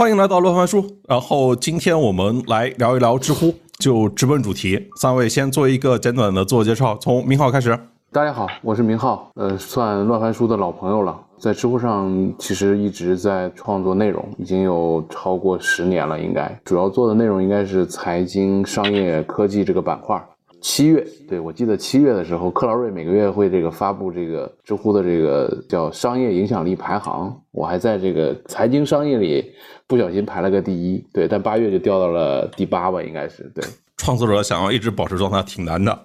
欢迎来到乱翻书。然后今天我们来聊一聊知乎，就直奔主题。三位先做一个简短的自我介绍，从明浩开始。大家好，我是明浩，呃，算乱翻书的老朋友了，在知乎上其实一直在创作内容，已经有超过十年了，应该主要做的内容应该是财经、商业、科技这个板块。七月，对我记得七月的时候，克劳瑞每个月会这个发布这个知乎的这个叫商业影响力排行，我还在这个财经商业里不小心排了个第一，对，但八月就掉到了第八吧，应该是对。创作者想要一直保持状态挺难的，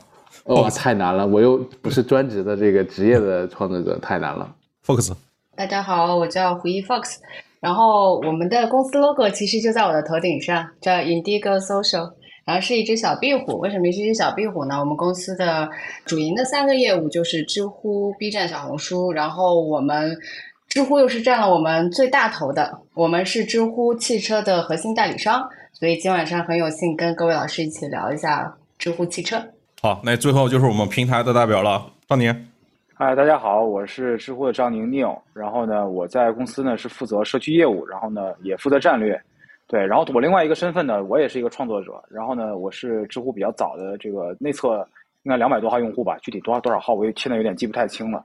哦，太难了，我又不是专职的这个职业的创作者，太难了。Fox，大家好，我叫胡一 Fox，然后我们的公司 logo 其实就在我的头顶上，叫 Indigo Social。然后是一只小壁虎，为什么是一只小壁虎呢？我们公司的主营的三个业务就是知乎、B 站、小红书，然后我们知乎又是占了我们最大头的，我们是知乎汽车的核心代理商，所以今晚上很有幸跟各位老师一起聊一下知乎汽车。好，那最后就是我们平台的代表了，张宁。嗨，大家好，我是知乎的张宁 Neil，然后呢，我在公司呢是负责社区业务，然后呢也负责战略。对，然后我另外一个身份呢，我也是一个创作者。然后呢，我是知乎比较早的这个内测，应该两百多号用户吧，具体多少多少号，我也现在有点记不太清了。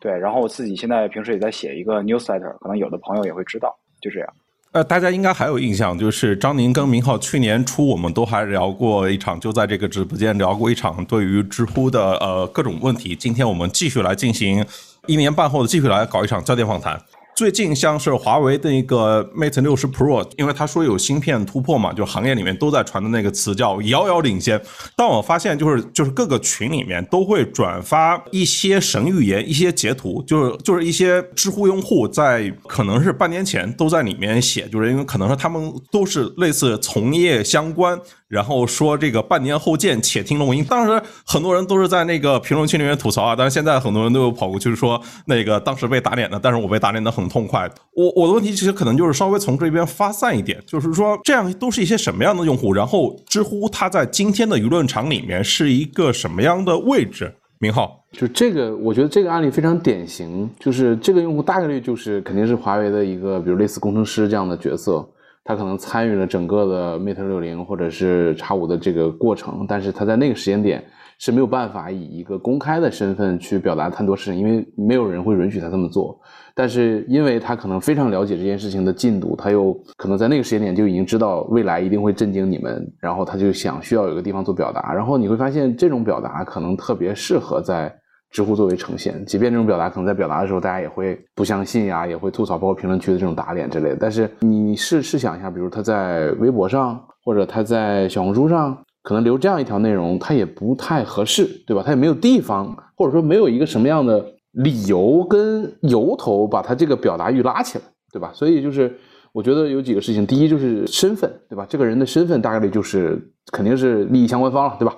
对，然后我自己现在平时也在写一个 newsletter，可能有的朋友也会知道，就这样。呃，大家应该还有印象，就是张宁跟明浩去年初我们都还聊过一场，就在这个直播间聊过一场对于知乎的呃各种问题。今天我们继续来进行一年半后的继续来搞一场焦点访谈。最近像是华为的一个 Mate 六十 Pro，因为他说有芯片突破嘛，就行业里面都在传的那个词叫遥遥领先。但我发现就是就是各个群里面都会转发一些神预言、一些截图，就是就是一些知乎用户在可能是半年前都在里面写，就是因为可能是他们都是类似从业相关。然后说这个半年后见，且听龙吟。当时很多人都是在那个评论区里面吐槽啊，但是现在很多人都有跑过去说那个当时被打脸的，但是我被打脸的很痛快。我我的问题其实可能就是稍微从这边发散一点，就是说这样都是一些什么样的用户？然后知乎它在今天的舆论场里面是一个什么样的位置？明浩，就这个，我觉得这个案例非常典型，就是这个用户大概率就是肯定是华为的一个，比如类似工程师这样的角色。他可能参与了整个的 Mate 六零或者是叉五的这个过程，但是他在那个时间点是没有办法以一个公开的身份去表达太多事情，因为没有人会允许他这么做。但是因为他可能非常了解这件事情的进度，他又可能在那个时间点就已经知道未来一定会震惊你们，然后他就想需要有个地方做表达，然后你会发现这种表达可能特别适合在。知乎作为呈现，即便这种表达可能在表达的时候，大家也会不相信呀，也会吐槽，包括评论区的这种打脸之类的。但是你试试想一下，比如他在微博上，或者他在小红书上，可能留这样一条内容，他也不太合适，对吧？他也没有地方，或者说没有一个什么样的理由跟由头把他这个表达欲拉起来，对吧？所以就是我觉得有几个事情，第一就是身份，对吧？这个人的身份大概率就是肯定是利益相关方了，对吧？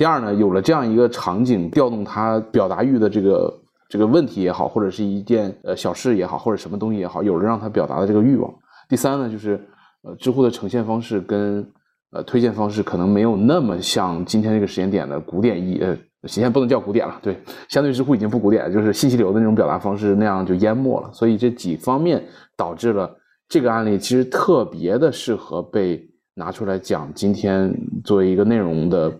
第二呢，有了这样一个场景，调动他表达欲的这个这个问题也好，或者是一件呃小事也好，或者什么东西也好，有了让他表达的这个欲望。第三呢，就是呃知乎的呈现方式跟呃推荐方式可能没有那么像今天这个时间点的古典意呃，现在不能叫古典了，对，相对知乎已经不古典，就是信息流的那种表达方式那样就淹没了。所以这几方面导致了这个案例其实特别的适合被拿出来讲。今天作为一个内容的。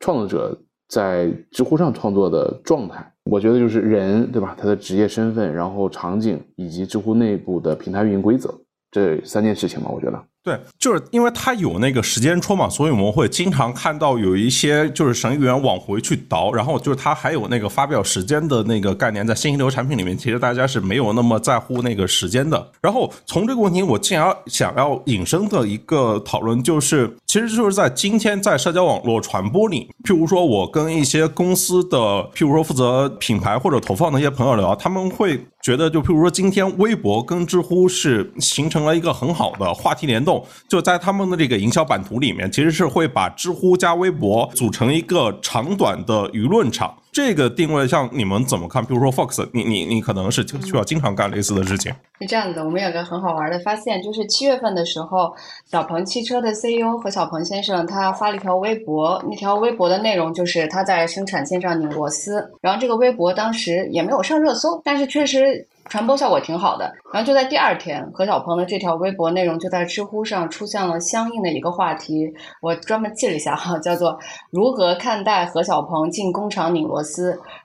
创作者在知乎上创作的状态，我觉得就是人，对吧？他的职业身份，然后场景，以及知乎内部的平台运营规则，这三件事情吧，我觉得。对，就是因为它有那个时间戳嘛，所以我们会经常看到有一些就是神预言往回去倒，然后就是它还有那个发表时间的那个概念，在信息流产品里面，其实大家是没有那么在乎那个时间的。然后从这个问题，我竟然想要引申的一个讨论，就是其实就是在今天在社交网络传播里，譬如说我跟一些公司的，譬如说负责品牌或者投放的一些朋友聊，他们会觉得，就譬如说今天微博跟知乎是形成了一个很好的话题联动。就在他们的这个营销版图里面，其实是会把知乎加微博组成一个长短的舆论场。这个定位，像你们怎么看？比如说 Fox，你你你可能是需要经常干类似的事情。是这样子，我们有个很好玩的发现，就是七月份的时候，小鹏汽车的 CEO 何小鹏先生他发了一条微博，那条微博的内容就是他在生产线上拧螺丝。然后这个微博当时也没有上热搜，但是确实传播效果挺好的，然后就在第二天，何小鹏的这条微博内容就在知乎上出现了相应的一个话题，我专门记了一下哈，叫做“如何看待何小鹏进工厂拧螺丝？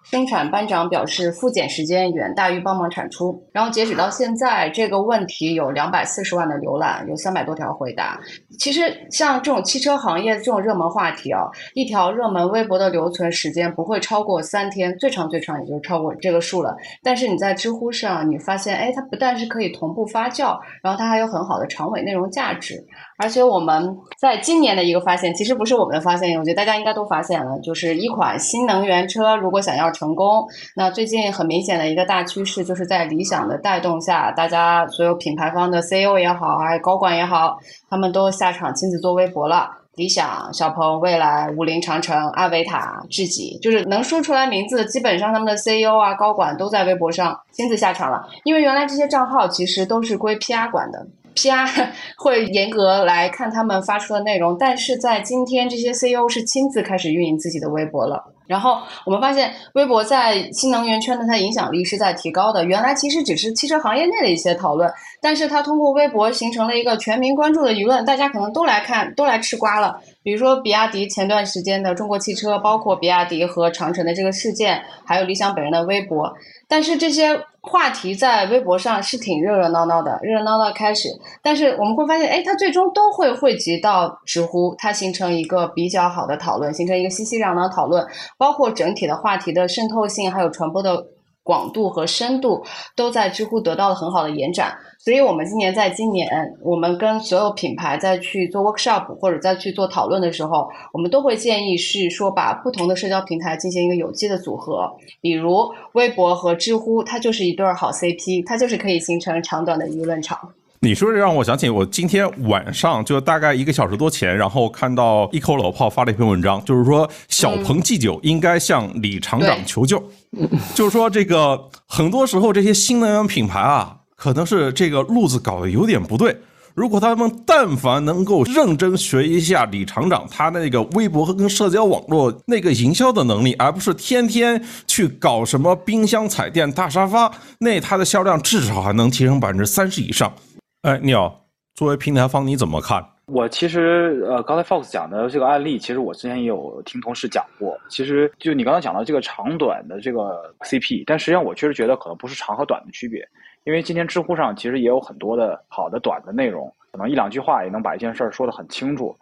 生产班长表示复检时间远大于帮忙产出”。然后截止到现在，这个问题有两百四十万的浏览，有三百多条回答。其实像这种汽车行业这种热门话题啊，一条热门微博的留存时间不会超过三天，最长最长也就超过这个数了。但是你在知乎上。你发现，哎，它不但是可以同步发酵，然后它还有很好的长尾内容价值。而且我们在今年的一个发现，其实不是我们的发现，我觉得大家应该都发现了，就是一款新能源车如果想要成功，那最近很明显的一个大趋势，就是在理想的带动下，大家所有品牌方的 CEO 也好，还有高管也好，他们都下场亲自做微博了。理想、小鹏、蔚来、五菱、长城、阿维塔、智己，就是能说出来名字，基本上他们的 CEO 啊、高管都在微博上亲自下场了。因为原来这些账号其实都是归 PR 管的，PR 会严格来看他们发出的内容，但是在今天，这些 CEO 是亲自开始运营自己的微博了。然后我们发现，微博在新能源圈的它影响力是在提高的。原来其实只是汽车行业内的一些讨论，但是它通过微博形成了一个全民关注的舆论，大家可能都来看，都来吃瓜了。比如说比亚迪前段时间的中国汽车，包括比亚迪和长城的这个事件，还有理想本人的微博。但是这些话题在微博上是挺热热闹闹的，热热闹闹开始。但是我们会发现，哎，它最终都会汇集到知乎，它形成一个比较好的讨论，形成一个熙熙攘攘的讨论，包括整体的话题的渗透性，还有传播的。广度和深度都在知乎得到了很好的延展，所以我们今年在今年，我们跟所有品牌在去做 workshop 或者在去做讨论的时候，我们都会建议是说把不同的社交平台进行一个有机的组合，比如微博和知乎，它就是一对好 CP，它就是可以形成长短的舆论场。你说这让我想起我今天晚上就大概一个小时多前，然后看到一口老炮发了一篇文章，就是说小鹏 G 九应该向李厂长求救，就是说这个很多时候这些新能源品牌啊，可能是这个路子搞得有点不对。如果他们但凡能够认真学一下李厂长他那个微博和跟社交网络那个营销的能力，而不是天天去搞什么冰箱、彩电、大沙发，那他的销量至少还能提升百分之三十以上。哎，你好，作为平台方，你怎么看？我其实呃，刚才 Fox 讲的这个案例，其实我之前也有听同事讲过。其实就你刚才讲到这个长短的这个 CP，但实际上我确实觉得可能不是长和短的区别，因为今天知乎上其实也有很多的好的短的内容，可能一两句话也能把一件事儿说得很清楚。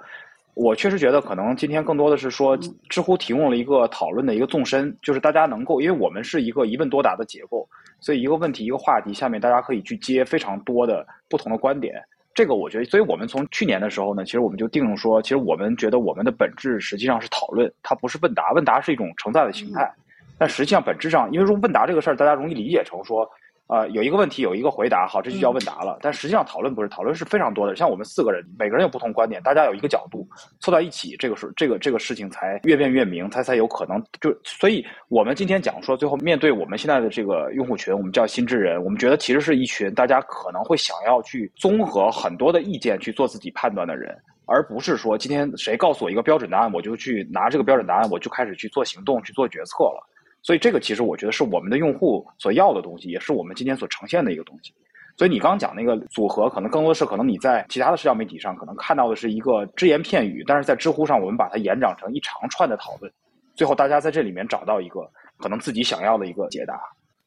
我确实觉得可能今天更多的是说，知乎提供了一个讨论的一个纵深，就是大家能够，因为我们是一个一问多答的结构。所以一个问题一个话题下面，大家可以去接非常多的不同的观点。这个我觉得，所以我们从去年的时候呢，其实我们就定说，其实我们觉得我们的本质实际上是讨论，它不是问答。问答是一种承载的形态，但实际上本质上，因为说问答这个事儿，大家容易理解成说。呃，有一个问题，有一个回答，好，这就叫问答了。但实际上讨论不是，讨论是非常多的。像我们四个人，每个人有不同观点，大家有一个角度凑到一起，这个是这个这个事情才越辩越明，才才有可能就。所以我们今天讲说，最后面对我们现在的这个用户群，我们叫心智人，我们觉得其实是一群大家可能会想要去综合很多的意见去做自己判断的人，而不是说今天谁告诉我一个标准答案，我就去拿这个标准答案，我就开始去做行动去做决策了。所以这个其实我觉得是我们的用户所要的东西，也是我们今天所呈现的一个东西。所以你刚讲那个组合，可能更多的是可能你在其他的社交媒体上可能看到的是一个只言片语，但是在知乎上我们把它延展成一长串的讨论，最后大家在这里面找到一个可能自己想要的一个解答。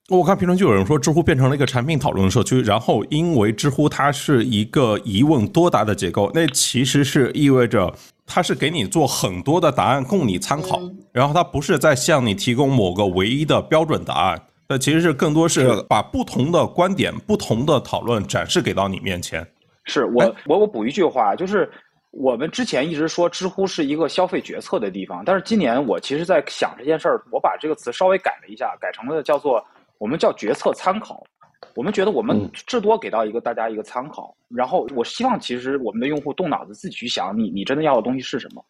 我看评论区有人说知乎变成了一个产品讨论社区，然后因为知乎它是一个疑问多答的结构，那其实是意味着。它是给你做很多的答案供你参考，然后它不是在向你提供某个唯一的标准答案，那其实是更多是把不同的观点、不同的讨论展示给到你面前。是我我我补一句话，就是我们之前一直说知乎是一个消费决策的地方，但是今年我其实在想这件事儿，我把这个词稍微改了一下，改成了叫做我们叫决策参考。我们觉得我们至多给到一个大家一个参考，然后我希望其实我们的用户动脑子自己去想，你你真的要的东西是什么？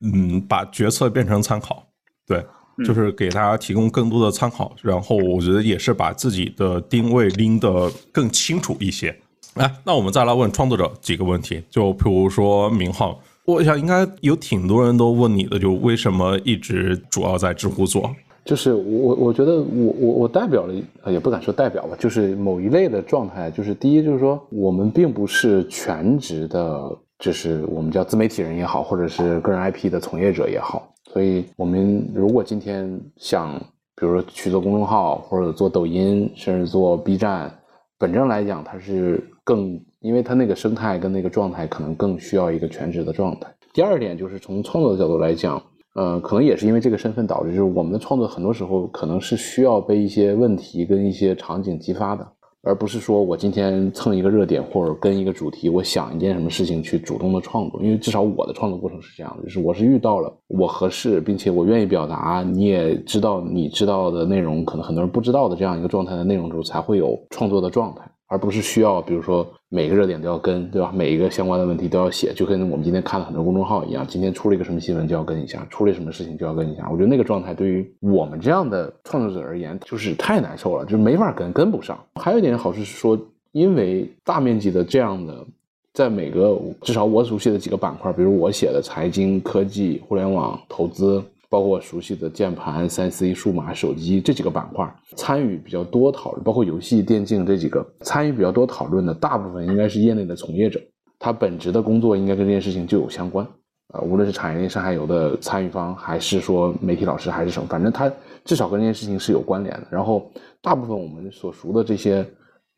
嗯，把决策变成参考，对，就是给大家提供更多的参考，然后我觉得也是把自己的定位拎得更清楚一些。来，那我们再来问创作者几个问题，就比如说明浩，我想应该有挺多人都问你的，就为什么一直主要在知乎做？就是我我觉得我我我代表了，也不敢说代表吧，就是某一类的状态。就是第一，就是说我们并不是全职的，就是我们叫自媒体人也好，或者是个人 IP 的从业者也好。所以，我们如果今天想，比如说去做公众号，或者做抖音，甚至做 B 站，本质上来讲，它是更，因为它那个生态跟那个状态，可能更需要一个全职的状态。第二点就是从创作的角度来讲。呃，可能也是因为这个身份导致，就是我们的创作很多时候可能是需要被一些问题跟一些场景激发的，而不是说我今天蹭一个热点或者跟一个主题，我想一件什么事情去主动的创作。因为至少我的创作过程是这样的，就是我是遇到了我合适并且我愿意表达，你也知道你知道的内容，可能很多人不知道的这样一个状态的内容之后，才会有创作的状态。而不是需要，比如说每个热点都要跟，对吧？每一个相关的问题都要写，就跟我们今天看了很多公众号一样，今天出了一个什么新闻就要跟一下，出了什么事情就要跟一下。我觉得那个状态对于我们这样的创作者而言，就是太难受了，就是没法跟，跟不上。还有一点好处是说，因为大面积的这样的，在每个至少我熟悉的几个板块，比如我写的财经、科技、互联网、投资。包括我熟悉的键盘、三 C、数码、手机这几个板块，参与比较多讨论，包括游戏、电竞这几个参与比较多讨论的，大部分应该是业内的从业者，他本职的工作应该跟这件事情就有相关。啊，无论是产业链上下游的参与方，还是说媒体老师，还是什么，反正他至少跟这件事情是有关联的。然后，大部分我们所熟的这些，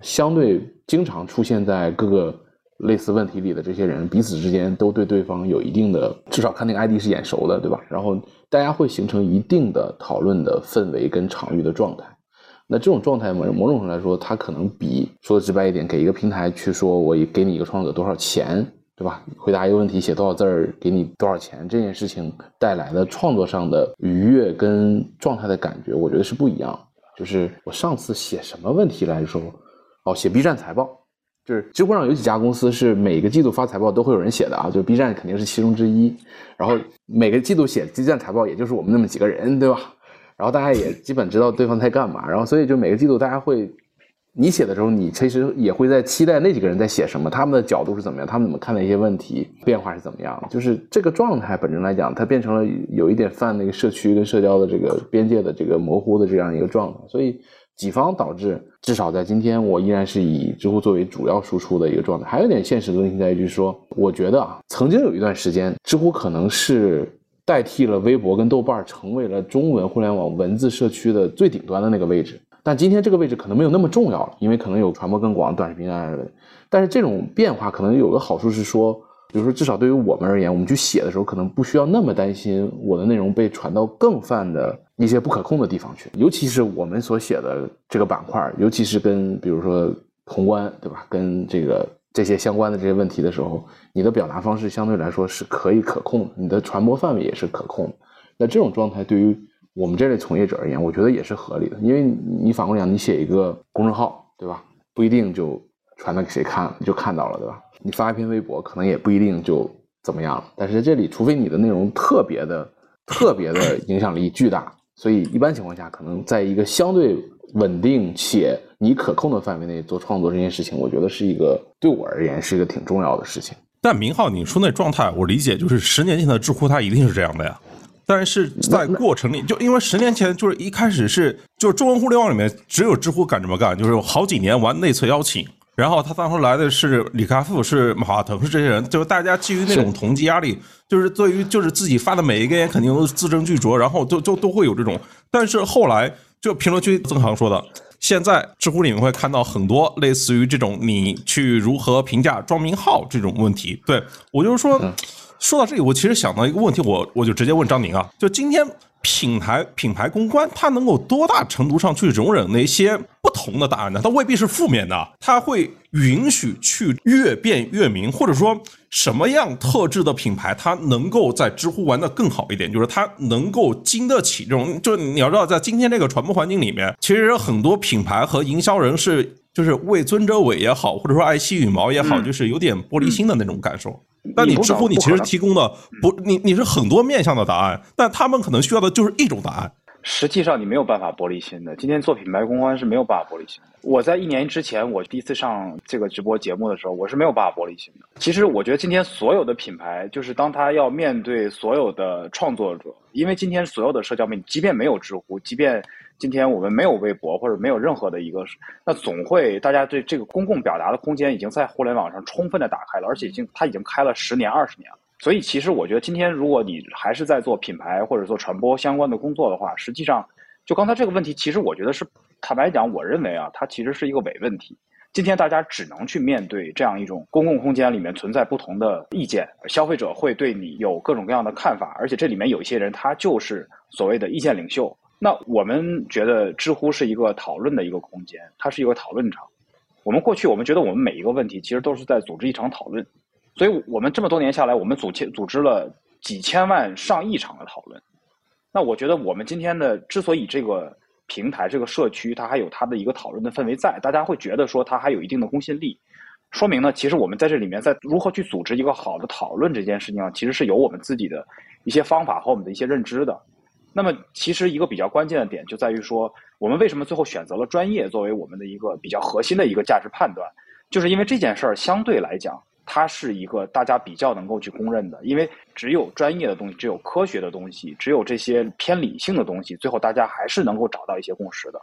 相对经常出现在各个。类似问题里的这些人，彼此之间都对对方有一定的，至少看那个 ID 是眼熟的，对吧？然后大家会形成一定的讨论的氛围跟场域的状态。那这种状态，某某种程度来说，它可能比说的直白一点，给一个平台去说我给你一个创作者多少钱，对吧？回答一个问题写多少字儿，给你多少钱，这件事情带来的创作上的愉悦跟状态的感觉，我觉得是不一样。就是我上次写什么问题来说，哦，写 B 站财报。就是知乎上有几家公司是每个季度发财报都会有人写的啊，就是 B 站肯定是其中之一。然后每个季度写 B 站财报，也就是我们那么几个人，对吧？然后大家也基本知道对方在干嘛。然后所以就每个季度大家会，你写的时候，你其实也会在期待那几个人在写什么，他们的角度是怎么样，他们怎么看待一些问题，变化是怎么样。就是这个状态本身来讲，它变成了有一点泛那个社区跟社交的这个边界的这个模糊的这样一个状态，所以。己方导致，至少在今天，我依然是以知乎作为主要输出的一个状态。还有一点现实的问题在于，就是说，我觉得啊，曾经有一段时间，知乎可能是代替了微博跟豆瓣，成为了中文互联网文字社区的最顶端的那个位置。但今天这个位置可能没有那么重要了，因为可能有传播更广、短视频啊。但是这种变化可能有个好处是说。比如说，至少对于我们而言，我们去写的时候，可能不需要那么担心我的内容被传到更泛的一些不可控的地方去。尤其是我们所写的这个板块，尤其是跟比如说宏观，对吧？跟这个这些相关的这些问题的时候，你的表达方式相对来说是可以可控的，你的传播范围也是可控的。那这种状态对于我们这类从业者而言，我觉得也是合理的。因为你反过来讲，你写一个公众号，对吧？不一定就传到给谁看了，就看到了，对吧？你发一篇微博，可能也不一定就怎么样了。但是在这里，除非你的内容特别的、特别的影响力巨大，所以一般情况下，可能在一个相对稳定且你可控的范围内做创作这件事情，我觉得是一个对我而言是一个挺重要的事情。但明浩，你说那状态，我理解就是十年前的知乎，它一定是这样的呀。但是在过程里，就因为十年前就是一开始是，就是中文互联网里面只有知乎敢这么干，就是好几年玩内测邀请。然后他当初来的是李开复，是马化腾，是这些人，就是大家基于那种同级压力，就是对于就是自己发的每一个言肯定都是字斟句酌，然后就就都会有这种。但是后来就评论区曾航说的，现在知乎里面会看到很多类似于这种你去如何评价庄明浩这种问题。对我就是说，说到这里，我其实想到一个问题，我我就直接问张宁啊，就今天。品牌品牌公关，它能够多大程度上去容忍那些不同的答案呢？它未必是负面的，它会允许去越变越明，或者说什么样特质的品牌，它能够在知乎玩的更好一点，就是它能够经得起这种。就你要知道，在今天这个传播环境里面，其实很多品牌和营销人是就是为尊者伟也好，或者说爱惜羽毛也好，就是有点玻璃心的那种感受。但你知乎你其实提供的不，你你是很多面向的答案，但他们可能需要的就是一种答案。实际上你没有办法玻璃心的。今天做品牌公关是没有办法玻璃心的。我在一年之前，我第一次上这个直播节目的时候，我是没有办法玻璃心的。其实我觉得今天所有的品牌，就是当他要面对所有的创作者，因为今天所有的社交媒体，即便没有知乎，即便今天我们没有微博或者没有任何的一个，那总会大家对这个公共表达的空间已经在互联网上充分的打开了，而且已经它已经开了十年二十年了。所以，其实我觉得今天，如果你还是在做品牌或者做传播相关的工作的话，实际上，就刚才这个问题，其实我觉得是坦白讲，我认为啊，它其实是一个伪问题。今天大家只能去面对这样一种公共空间里面存在不同的意见，消费者会对你有各种各样的看法，而且这里面有一些人他就是所谓的意见领袖。那我们觉得知乎是一个讨论的一个空间，它是一个讨论场。我们过去我们觉得我们每一个问题其实都是在组织一场讨论。所以，我们这么多年下来，我们组织组织了几千万、上亿场的讨论。那我觉得，我们今天的之所以这个平台、这个社区，它还有它的一个讨论的氛围在，大家会觉得说它还有一定的公信力，说明呢，其实我们在这里面，在如何去组织一个好的讨论这件事情上，其实是有我们自己的一些方法和我们的一些认知的。那么，其实一个比较关键的点就在于说，我们为什么最后选择了专业作为我们的一个比较核心的一个价值判断，就是因为这件事儿相对来讲。它是一个大家比较能够去公认的，因为只有专业的东西，只有科学的东西，只有这些偏理性的东西，最后大家还是能够找到一些共识的。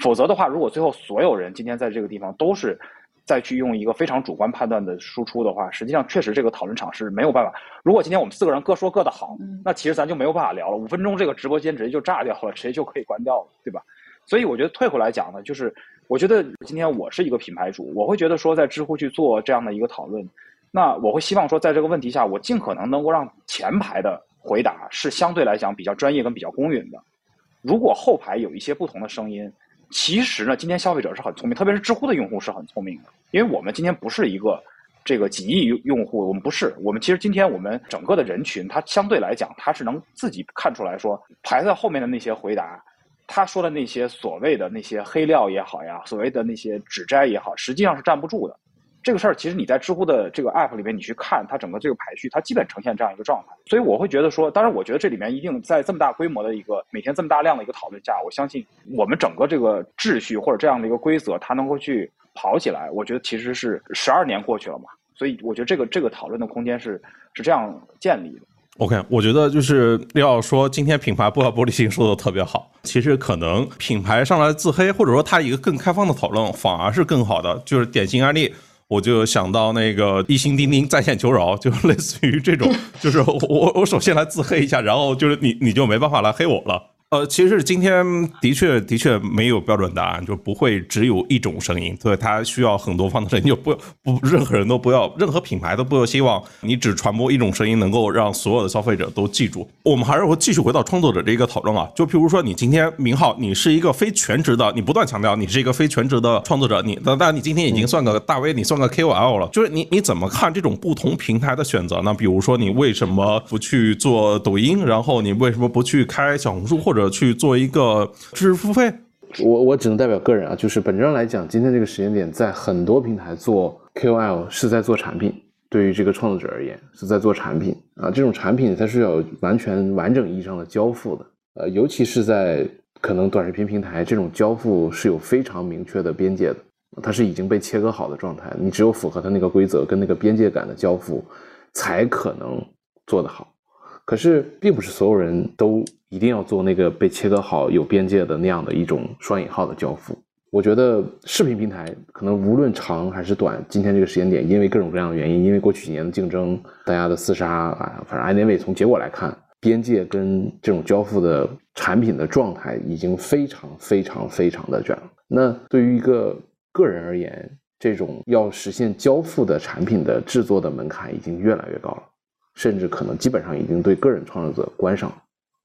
否则的话，如果最后所有人今天在这个地方都是再去用一个非常主观判断的输出的话，实际上确实这个讨论场是没有办法。如果今天我们四个人各说各的好，那其实咱就没有办法聊了。五分钟这个直播间直接就炸掉了，直接就可以关掉了，对吧？所以我觉得退回来讲呢，就是我觉得今天我是一个品牌主，我会觉得说在知乎去做这样的一个讨论，那我会希望说在这个问题下，我尽可能能够让前排的回答是相对来讲比较专业跟比较公允的。如果后排有一些不同的声音，其实呢，今天消费者是很聪明，特别是知乎的用户是很聪明的，因为我们今天不是一个这个几亿用用户，我们不是，我们其实今天我们整个的人群，它相对来讲，它是能自己看出来说排在后面的那些回答。他说的那些所谓的那些黑料也好呀，所谓的那些指摘也好，实际上是站不住的。这个事儿其实你在知乎的这个 app 里面，你去看它整个这个排序，它基本呈现这样一个状态。所以我会觉得说，当然我觉得这里面一定在这么大规模的一个每天这么大量的一个讨论下，我相信我们整个这个秩序或者这样的一个规则，它能够去跑起来。我觉得其实是十二年过去了嘛，所以我觉得这个这个讨论的空间是是这样建立的。OK，我觉得就是要说今天品牌不要玻璃心说的特别好。其实可能品牌上来自黑，或者说它一个更开放的讨论，反而是更好的。就是典型案例，我就想到那个一心钉钉在线求饶，就类似于这种，就是我我首先来自黑一下，然后就是你你就没办法来黑我了。呃，其实今天的确的确没有标准答案，就不会只有一种声音，所以它需要很多方的声音，就不不任何人都不要，任何品牌都不要希望你只传播一种声音能够让所有的消费者都记住。我们还是会继续回到创作者这一个讨论啊，就譬如说你今天明浩，你是一个非全职的，你不断强调你是一个非全职的创作者，你那但你今天已经算个大 V，你算个 KOL 了，就是你你怎么看这种不同平台的选择呢？比如说你为什么不去做抖音，然后你为什么不去开小红书或者？去做一个知识付费，我我只能代表个人啊，就是本质上来讲，今天这个时间点，在很多平台做 KOL 是在做产品，对于这个创作者而言是在做产品。啊，这种产品它是要完全完整意义上的交付的，呃，尤其是在可能短视频平台，这种交付是有非常明确的边界的，它是已经被切割好的状态，你只有符合它那个规则跟那个边界感的交付，才可能做得好。可是，并不是所有人都一定要做那个被切割好、有边界的那样的一种双引号的交付。我觉得视频平台可能无论长还是短，今天这个时间点，因为各种各样的原因，因为过去几年的竞争，大家的厮杀啊，反正 anyway，从结果来看，边界跟这种交付的产品的状态已经非常非常非常的卷了。那对于一个个人而言，这种要实现交付的产品的制作的门槛已经越来越高了。甚至可能基本上已经对个人创作者关上了，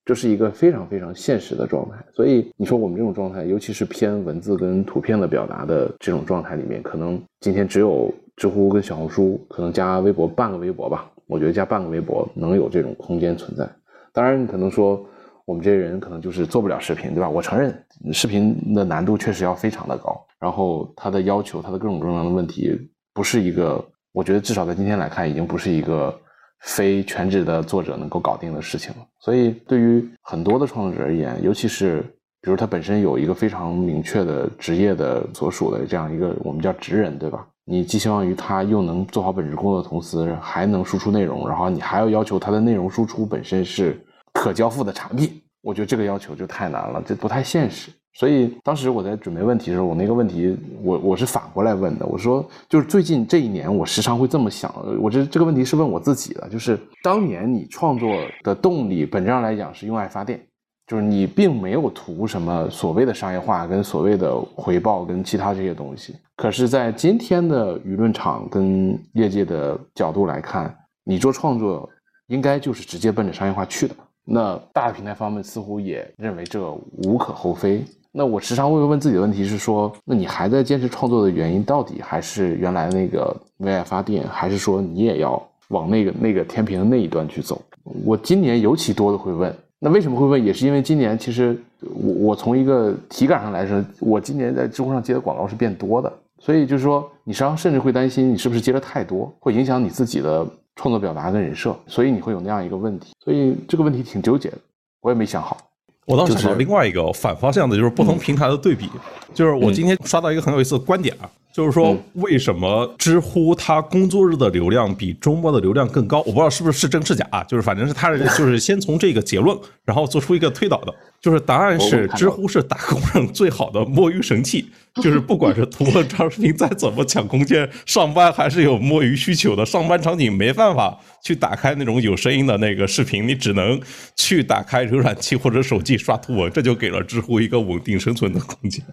这是一个非常非常现实的状态。所以你说我们这种状态，尤其是偏文字跟图片的表达的这种状态里面，可能今天只有知乎跟小红书，可能加微博半个微博吧。我觉得加半个微博能有这种空间存在。当然，可能说我们这些人可能就是做不了视频，对吧？我承认视频的难度确实要非常的高，然后它的要求，它的各种各样的问题，不是一个，我觉得至少在今天来看，已经不是一个。非全职的作者能够搞定的事情了。所以对于很多的创作者而言，尤其是比如他本身有一个非常明确的职业的所属的这样一个我们叫职人，对吧？你寄希望于他又能做好本职工作的同时，还能输出内容，然后你还要要求他的内容输出本身是可交付的产品，我觉得这个要求就太难了，这不太现实。所以当时我在准备问题的时候，我那个问题我我是反过来问的，我说就是最近这一年，我时常会这么想，我这这个问题是问我自己的，就是当年你创作的动力本质上来讲是用爱发电。就是你并没有图什么所谓的商业化跟所谓的回报跟其他这些东西，可是，在今天的舆论场跟业界的角度来看，你做创作应该就是直接奔着商业化去的。那大的平台方面似乎也认为这无可厚非。那我时常会问自己的问题是说，那你还在坚持创作的原因到底还是原来那个为爱发电，还是说你也要往那个那个天平的那一端去走？我今年尤其多的会问。那为什么会问？也是因为今年其实我我从一个体感上来说，我今年在知乎上接的广告是变多的，所以就是说，你实际上甚至会担心你是不是接的太多，会影响你自己的创作表达跟人设，所以你会有那样一个问题。所以这个问题挺纠结的，我也没想好。我倒想到另外一个反方向的，就是不同平台的对比。就是我今天刷到一个很有意思的观点啊，就是说为什么知乎它工作日的流量比周末的流量更高？我不知道是不是是真是假啊，就是反正是他 就是先从这个结论，然后做出一个推导的。就是答案是，知乎是打工人最好的摸鱼神器。就是不管是图文长视频再怎么抢空间，上班还是有摸鱼需求的。上班场景没办法去打开那种有声音的那个视频，你只能去打开浏览器或者手机刷图文，这就给了知乎一个稳定生存的空间。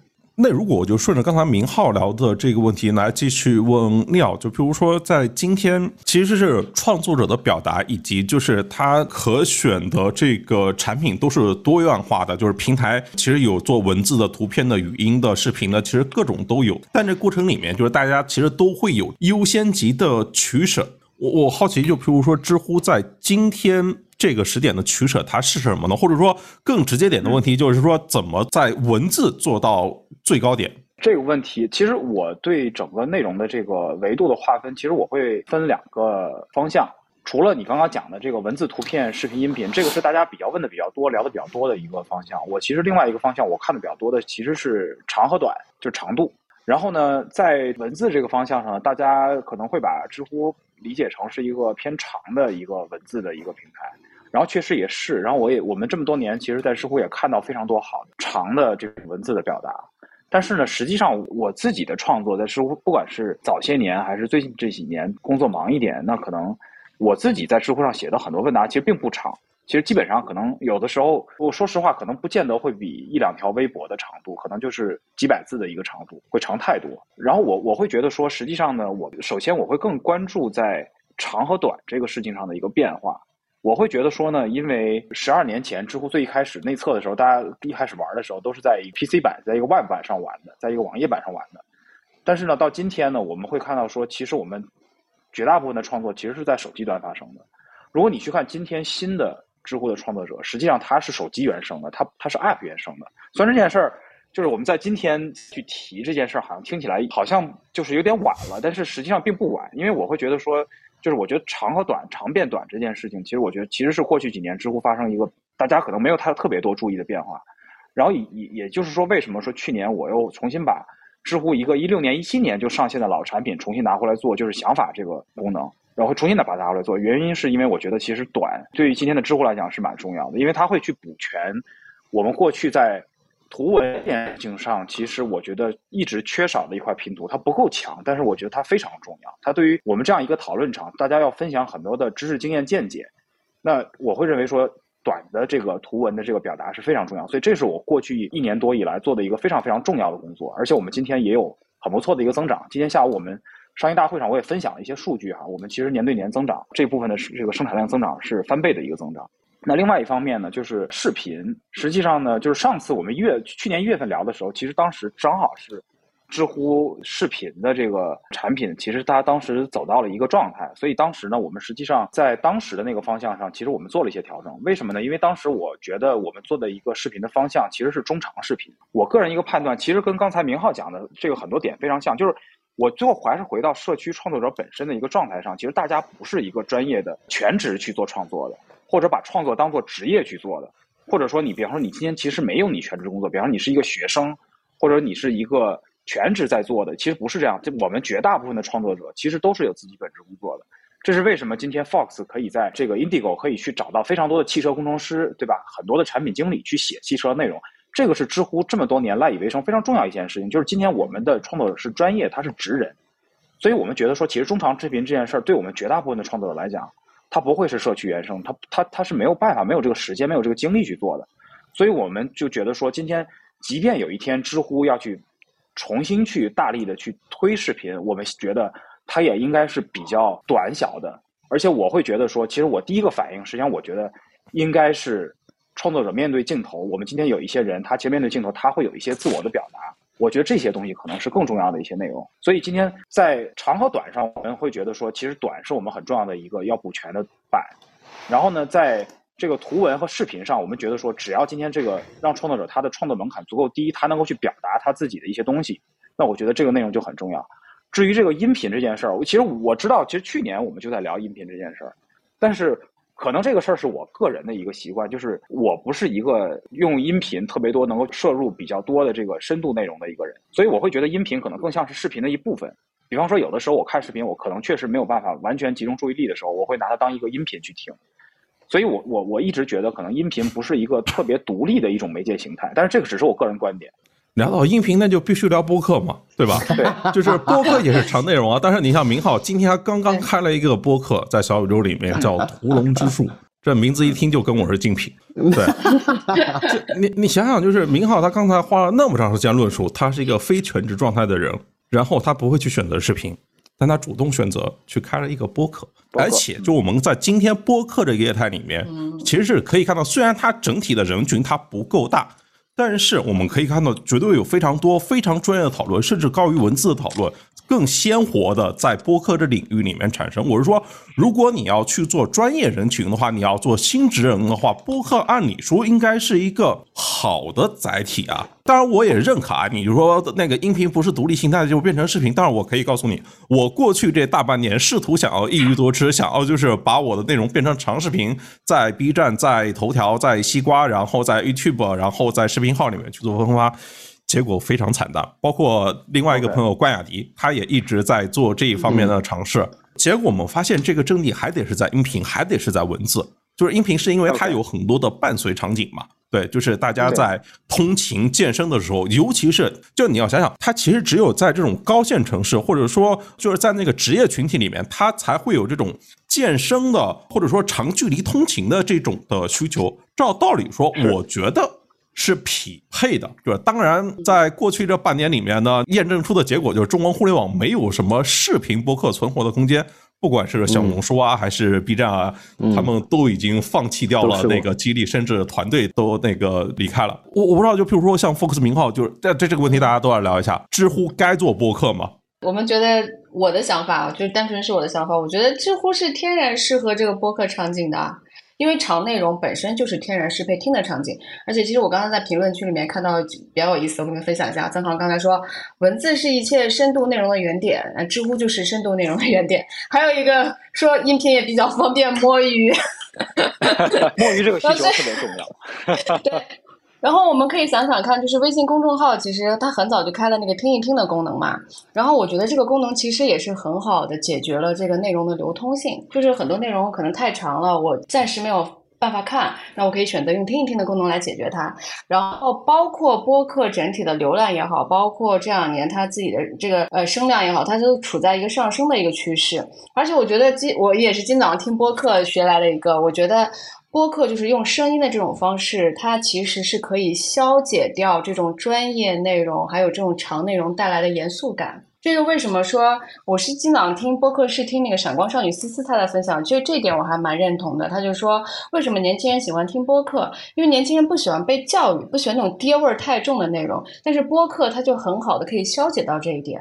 那如果我就顺着刚才明浩聊的这个问题来继续问廖，就比如说在今天，其实是创作者的表达以及就是他可选的这个产品都是多样化的，就是平台其实有做文字的、图片的、语音的、视频的，其实各种都有。但这过程里面，就是大家其实都会有优先级的取舍。我我好奇，就譬如说知乎在今天。这个时点的取舍它是什么呢？或者说更直接点的问题就是说，怎么在文字做到最高点？这个问题其实我对整个内容的这个维度的划分，其实我会分两个方向。除了你刚刚讲的这个文字、图片、视频、音频，这个是大家比较问的比较多、聊的比较多的一个方向。我其实另外一个方向，我看的比较多的其实是长和短，就是长度。然后呢，在文字这个方向上，大家可能会把知乎理解成是一个偏长的一个文字的一个平台。然后确实也是，然后我也我们这么多年，其实，在知乎也看到非常多好长的这种文字的表达。但是呢，实际上我自己的创作在知乎，不管是早些年还是最近这几年工作忙一点，那可能我自己在知乎上写的很多问答其实并不长，其实基本上可能有的时候，我说实话，可能不见得会比一两条微博的长度，可能就是几百字的一个长度会长太多。然后我我会觉得说，实际上呢，我首先我会更关注在长和短这个事情上的一个变化。我会觉得说呢，因为十二年前知乎最一开始内测的时候，大家一开始玩的时候都是在 PC 版，在一个 Web 版上玩的，在一个网页版上玩的。但是呢，到今天呢，我们会看到说，其实我们绝大部分的创作其实是在手机端发生的。如果你去看今天新的知乎的创作者，实际上他是手机原生的，他他是 App 原生的。虽然这件事儿就是我们在今天去提这件事儿，好像听起来好像就是有点晚了，但是实际上并不晚，因为我会觉得说。就是我觉得长和短，长变短这件事情，其实我觉得其实是过去几年知乎发生一个大家可能没有太特别多注意的变化。然后也也也就是说，为什么说去年我又重新把知乎一个一六年、一七年就上线的老产品重新拿回来做，就是想法这个功能，然后重新的把它拿回来做。原因是因为我觉得其实短对于今天的知乎来讲是蛮重要的，因为它会去补全我们过去在。图文眼镜上，其实我觉得一直缺少的一块拼图，它不够强，但是我觉得它非常重要。它对于我们这样一个讨论场，大家要分享很多的知识、经验、见解，那我会认为说，短的这个图文的这个表达是非常重要。所以这是我过去一年多以来做的一个非常非常重要的工作。而且我们今天也有很不错的一个增长。今天下午我们商业大会上我也分享了一些数据哈，我们其实年对年增长这部分的这个生产量增长是翻倍的一个增长。那另外一方面呢，就是视频。实际上呢，就是上次我们一月去年一月份聊的时候，其实当时正好是知乎视频的这个产品，其实它当时走到了一个状态。所以当时呢，我们实际上在当时的那个方向上，其实我们做了一些调整。为什么呢？因为当时我觉得我们做的一个视频的方向其实是中长视频。我个人一个判断，其实跟刚才明浩讲的这个很多点非常像，就是。我最后还是回到社区创作者本身的一个状态上，其实大家不是一个专业的全职去做创作的，或者把创作当做职业去做的，或者说你比方说你今天其实没有你全职工作，比方说你是一个学生，或者你是一个全职在做的，其实不是这样。就我们绝大部分的创作者其实都是有自己本职工作的。这是为什么今天 Fox 可以在这个 Indigo 可以去找到非常多的汽车工程师，对吧？很多的产品经理去写汽车内容。这个是知乎这么多年赖以为生非常重要一件事情，就是今天我们的创作者是专业，他是职人，所以我们觉得说，其实中长视频这件事儿，对我们绝大部分的创作者来讲，他不会是社区原生，他他他是没有办法，没有这个时间，没有这个精力去做的。所以我们就觉得说，今天即便有一天知乎要去重新去大力的去推视频，我们觉得。它也应该是比较短小的，而且我会觉得说，其实我第一个反应，实际上我觉得应该是创作者面对镜头。我们今天有一些人，他其实面对镜头，他会有一些自我的表达。我觉得这些东西可能是更重要的一些内容。所以今天在长和短上，我们会觉得说，其实短是我们很重要的一个要补全的板。然后呢，在这个图文和视频上，我们觉得说，只要今天这个让创作者他的创作门槛足够低，他能够去表达他自己的一些东西，那我觉得这个内容就很重要。至于这个音频这件事儿，其实我知道，其实去年我们就在聊音频这件事儿，但是可能这个事儿是我个人的一个习惯，就是我不是一个用音频特别多、能够摄入比较多的这个深度内容的一个人，所以我会觉得音频可能更像是视频的一部分。比方说，有的时候我看视频，我可能确实没有办法完全集中注意力的时候，我会拿它当一个音频去听。所以我我我一直觉得，可能音频不是一个特别独立的一种媒介形态，但是这个只是我个人观点。聊到音频，那就必须聊播客嘛，对吧？对，就是播客也是长内容啊。但是你像明浩，今天他刚刚开了一个播客，在小宇宙里面叫《屠龙之术》，这名字一听就跟我是竞品。对，你你想想，就是明浩他刚才花了那么长时间论述，他是一个非全职状态的人，然后他不会去选择视频，但他主动选择去开了一个播客，而且就我们在今天播客这个业态里面，其实是可以看到，虽然它整体的人群它不够大。但是我们可以看到，绝对有非常多非常专业的讨论，甚至高于文字的讨论，更鲜活的在播客这领域里面产生。我是说，如果你要去做专业人群的话，你要做新职人的话，播客按理说应该是一个好的载体啊。当然，我也认可啊。你说那个音频不是独立形态就变成视频，但是我可以告诉你，我过去这大半年试图想要一鱼多吃，想要就是把我的内容变成长视频，在 B 站、在头条、在西瓜，然后在 YouTube，然后在视频号里面去做分发，结果非常惨淡。包括另外一个朋友关雅迪，他也一直在做这一方面的尝试，结果我们发现这个阵地还得是在音频，还得是在文字。就是音频是因为它有很多的伴随场景嘛。对，就是大家在通勤健身的时候，尤其是就你要想想，它其实只有在这种高线城市，或者说就是在那个职业群体里面，它才会有这种健身的，或者说长距离通勤的这种的需求。照道理说，我觉得是匹配的。对，当然，在过去这半年里面呢，验证出的结果就是中国互联网没有什么视频播客存活的空间。不管是小红书啊，还是 B 站啊，他们都已经放弃掉了那个激励，甚至团队都那个离开了。我我不知道，就譬如说像 Fox 名号，就是这这这个问题，大家都要聊一下。知乎该做播客吗？我们觉得我的想法，就是单纯是我的想法，我觉得知乎是天然适合这个播客场景的。因为长内容本身就是天然适配听的场景，而且其实我刚刚在评论区里面看到比较有意思，我跟你们分享一下。曾航刚才说，文字是一切深度内容的原点，那知乎就是深度内容的原点。还有一个说音频也比较方便摸鱼，摸鱼这个需求特别重要。对。然后我们可以想想看，就是微信公众号，其实它很早就开了那个听一听的功能嘛。然后我觉得这个功能其实也是很好的解决了这个内容的流通性，就是很多内容可能太长了，我暂时没有办法看，那我可以选择用听一听的功能来解决它。然后包括播客整体的流量也好，包括这两年它自己的这个呃声量也好，它都处在一个上升的一个趋势。而且我觉得今我也是今早上听播客学来的一个，我觉得。播客就是用声音的这种方式，它其实是可以消解掉这种专业内容还有这种长内容带来的严肃感。这个为什么说我是今早听播客是听那个闪光少女思思她的分享，其实这点我还蛮认同的。他就说为什么年轻人喜欢听播客，因为年轻人不喜欢被教育，不喜欢那种爹味儿太重的内容，但是播客它就很好的可以消解到这一点。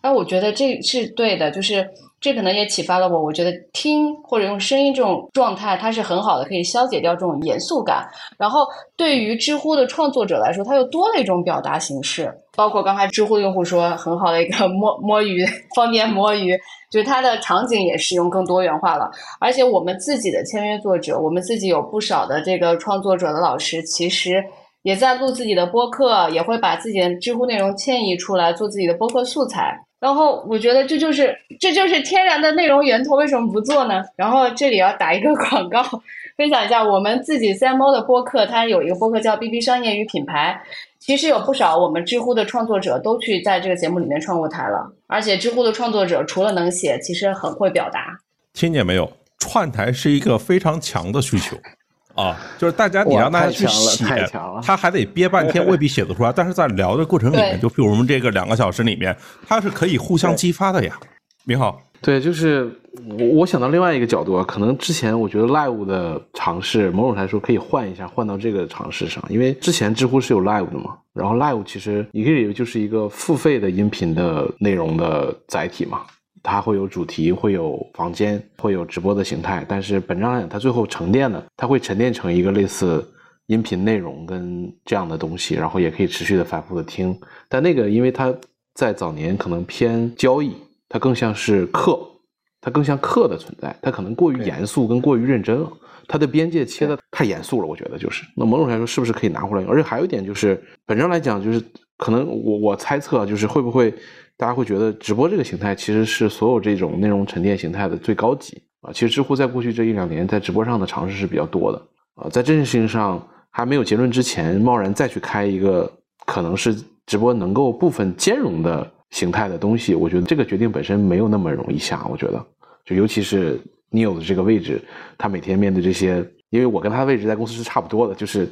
那我觉得这是对的，就是。这可能也启发了我，我觉得听或者用声音这种状态，它是很好的，可以消解掉这种严肃感。然后对于知乎的创作者来说，它又多了一种表达形式，包括刚才知乎用户说很好的一个摸摸鱼，方便摸鱼，就是它的场景也使用更多元化了。而且我们自己的签约作者，我们自己有不少的这个创作者的老师，其实也在录自己的播客，也会把自己的知乎内容迁移出来做自己的播客素材。然后我觉得这就是这就是天然的内容源头，为什么不做呢？然后这里要打一个 广告，分享一下我们自己 CMO 的播客，它有一个播客叫 BB 商业与品牌，其实有不少我们知乎的创作者都去在这个节目里面串过台了，而且知乎的创作者除了能写，其实很会表达。听见没有？串台是一个非常强的需求。啊，就是大家，你让大家去写，他还得憋半天，未必写得出来。但是在聊的过程里面，就比如我们这个两个小时里面，它是可以互相激发的呀。你好，对，就是我我想到另外一个角度啊，可能之前我觉得 live 的尝试，某种来说可以换一下，换到这个尝试上，因为之前知乎是有 live 的嘛，然后 live 其实你可以就是一个付费的音频的内容的载体嘛。它会有主题，会有房间，会有直播的形态，但是本质上讲，它最后沉淀的，它会沉淀成一个类似音频内容跟这样的东西，然后也可以持续的反复的听。但那个，因为它在早年可能偏交易，它更像是课，它更像课的存在，它可能过于严肃跟过于认真了，它的边界切的太严肃了，我觉得就是。那某种来说，是不是可以拿回来用？而且还有一点就是，本质上来讲，就是可能我我猜测就是会不会。大家会觉得直播这个形态其实是所有这种内容沉淀形态的最高级啊！其实知乎在过去这一两年在直播上的尝试是比较多的啊，在这件事情上还没有结论之前，贸然再去开一个可能是直播能够部分兼容的形态的东西，我觉得这个决定本身没有那么容易下。我觉得，就尤其是 Neil 的这个位置，他每天面对这些。因为我跟他的位置在公司是差不多的，就是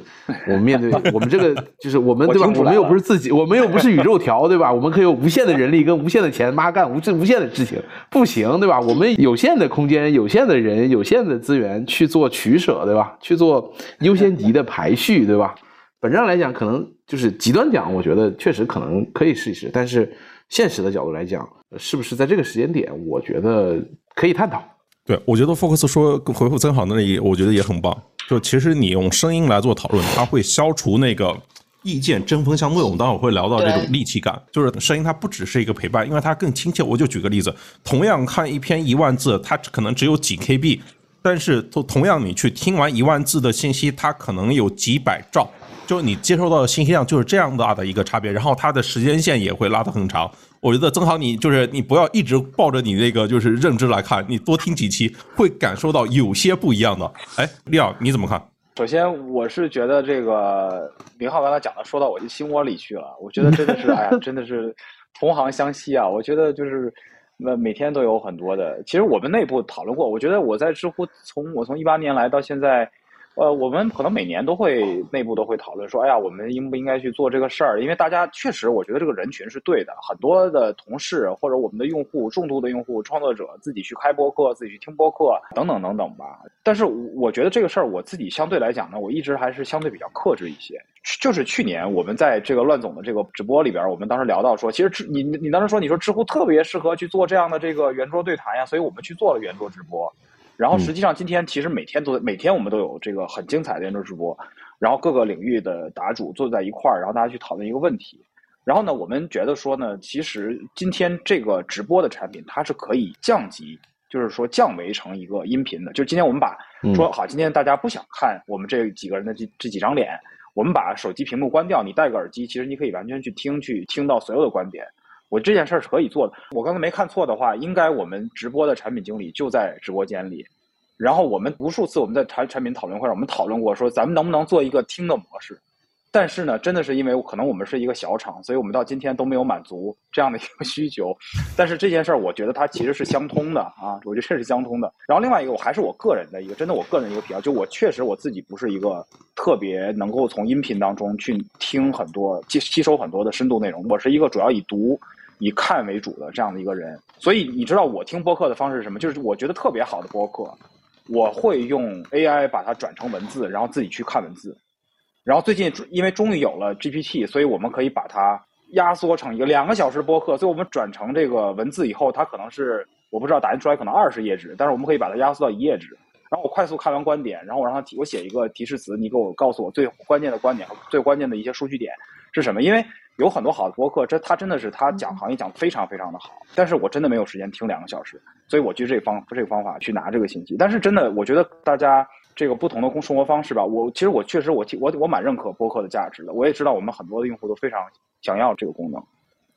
我们面对 我们这个，就是我们对吧？我们又不是自己，我们又不是宇宙条，对吧？我们可以有无限的人力跟无限的钱，妈干无无限的事情，不行，对吧？我们有限的空间、有限的人、有限的资源去做取舍，对吧？去做优先级的排序，对吧？本质上来讲，可能就是极端讲，我觉得确实可能可以试一试，但是现实的角度来讲，是不是在这个时间点，我觉得可以探讨。对，我觉得 Focus 说回复曾好的那一，我觉得也很棒。就其实你用声音来做讨论，它会消除那个意见针锋相对。我们待会儿会聊到这种戾气感，就是声音它不只是一个陪伴，因为它更亲切。我就举个例子，同样看一篇一万字，它可能只有几 KB，但是同同样你去听完一万字的信息，它可能有几百兆。就你接收到的信息量就是这样大的一个差别，然后它的时间线也会拉得很长。我觉得正好你就是你不要一直抱着你那个就是认知来看，你多听几期会感受到有些不一样的。哎，利奥你怎么看？首先我是觉得这个明浩刚才讲的说到我的心窝里去了，我觉得真的是哎呀，真的是同行相惜啊。我觉得就是那每天都有很多的，其实我们内部讨论过，我觉得我在知乎从我从一八年来到现在。呃，我们可能每年都会内部都会讨论说，哎呀，我们应不应该去做这个事儿？因为大家确实，我觉得这个人群是对的。很多的同事或者我们的用户、重度的用户、创作者自己去开播客、自己去听播客等等等等吧。但是我觉得这个事儿，我自己相对来讲呢，我一直还是相对比较克制一些。就是去年我们在这个乱总的这个直播里边，我们当时聊到说，其实知你你当时说你说知乎特别适合去做这样的这个圆桌对谈呀，所以我们去做了圆桌直播。然后实际上今天其实每天都每天我们都有这个很精彩的圆桌直播，然后各个领域的答主坐在一块儿，然后大家去讨论一个问题。然后呢，我们觉得说呢，其实今天这个直播的产品它是可以降级，就是说降维成一个音频的。就今天我们把说好，今天大家不想看我们这几个人的这这几张脸，我们把手机屏幕关掉，你戴个耳机，其实你可以完全去听去听到所有的观点。我这件事儿是可以做的。我刚才没看错的话，应该我们直播的产品经理就在直播间里。然后我们无数次我们在产产品讨论会上，我们讨论过说，咱们能不能做一个听的模式？但是呢，真的是因为可能我们是一个小厂，所以我们到今天都没有满足这样的一个 需求。但是这件事儿，我觉得它其实是相通的啊，我觉得这是相通的。然后另外一个，我还是我个人的一个，真的我个人一个癖好，就我确实我自己不是一个特别能够从音频当中去听很多、吸吸收很多的深度内容。我是一个主要以读。以看为主的这样的一个人，所以你知道我听播客的方式是什么？就是我觉得特别好的播客，我会用 AI 把它转成文字，然后自己去看文字。然后最近因为终于有了 GPT，所以我们可以把它压缩成一个两个小时播客。所以我们转成这个文字以后，它可能是我不知道打印出来可能二十页纸，但是我们可以把它压缩到一页纸。然后我快速看完观点，然后我让他提，我写一个提示词，你给我告诉我最关键的观点和最关键的一些数据点是什么？因为有很多好的播客，这他真的是他讲行业讲得非常非常的好，但是我真的没有时间听两个小时，所以我就这个方这个方法去拿这个信息。但是真的，我觉得大家这个不同的工生活方式吧，我其实我确实我我我蛮认可播客的价值的，我也知道我们很多的用户都非常想要这个功能。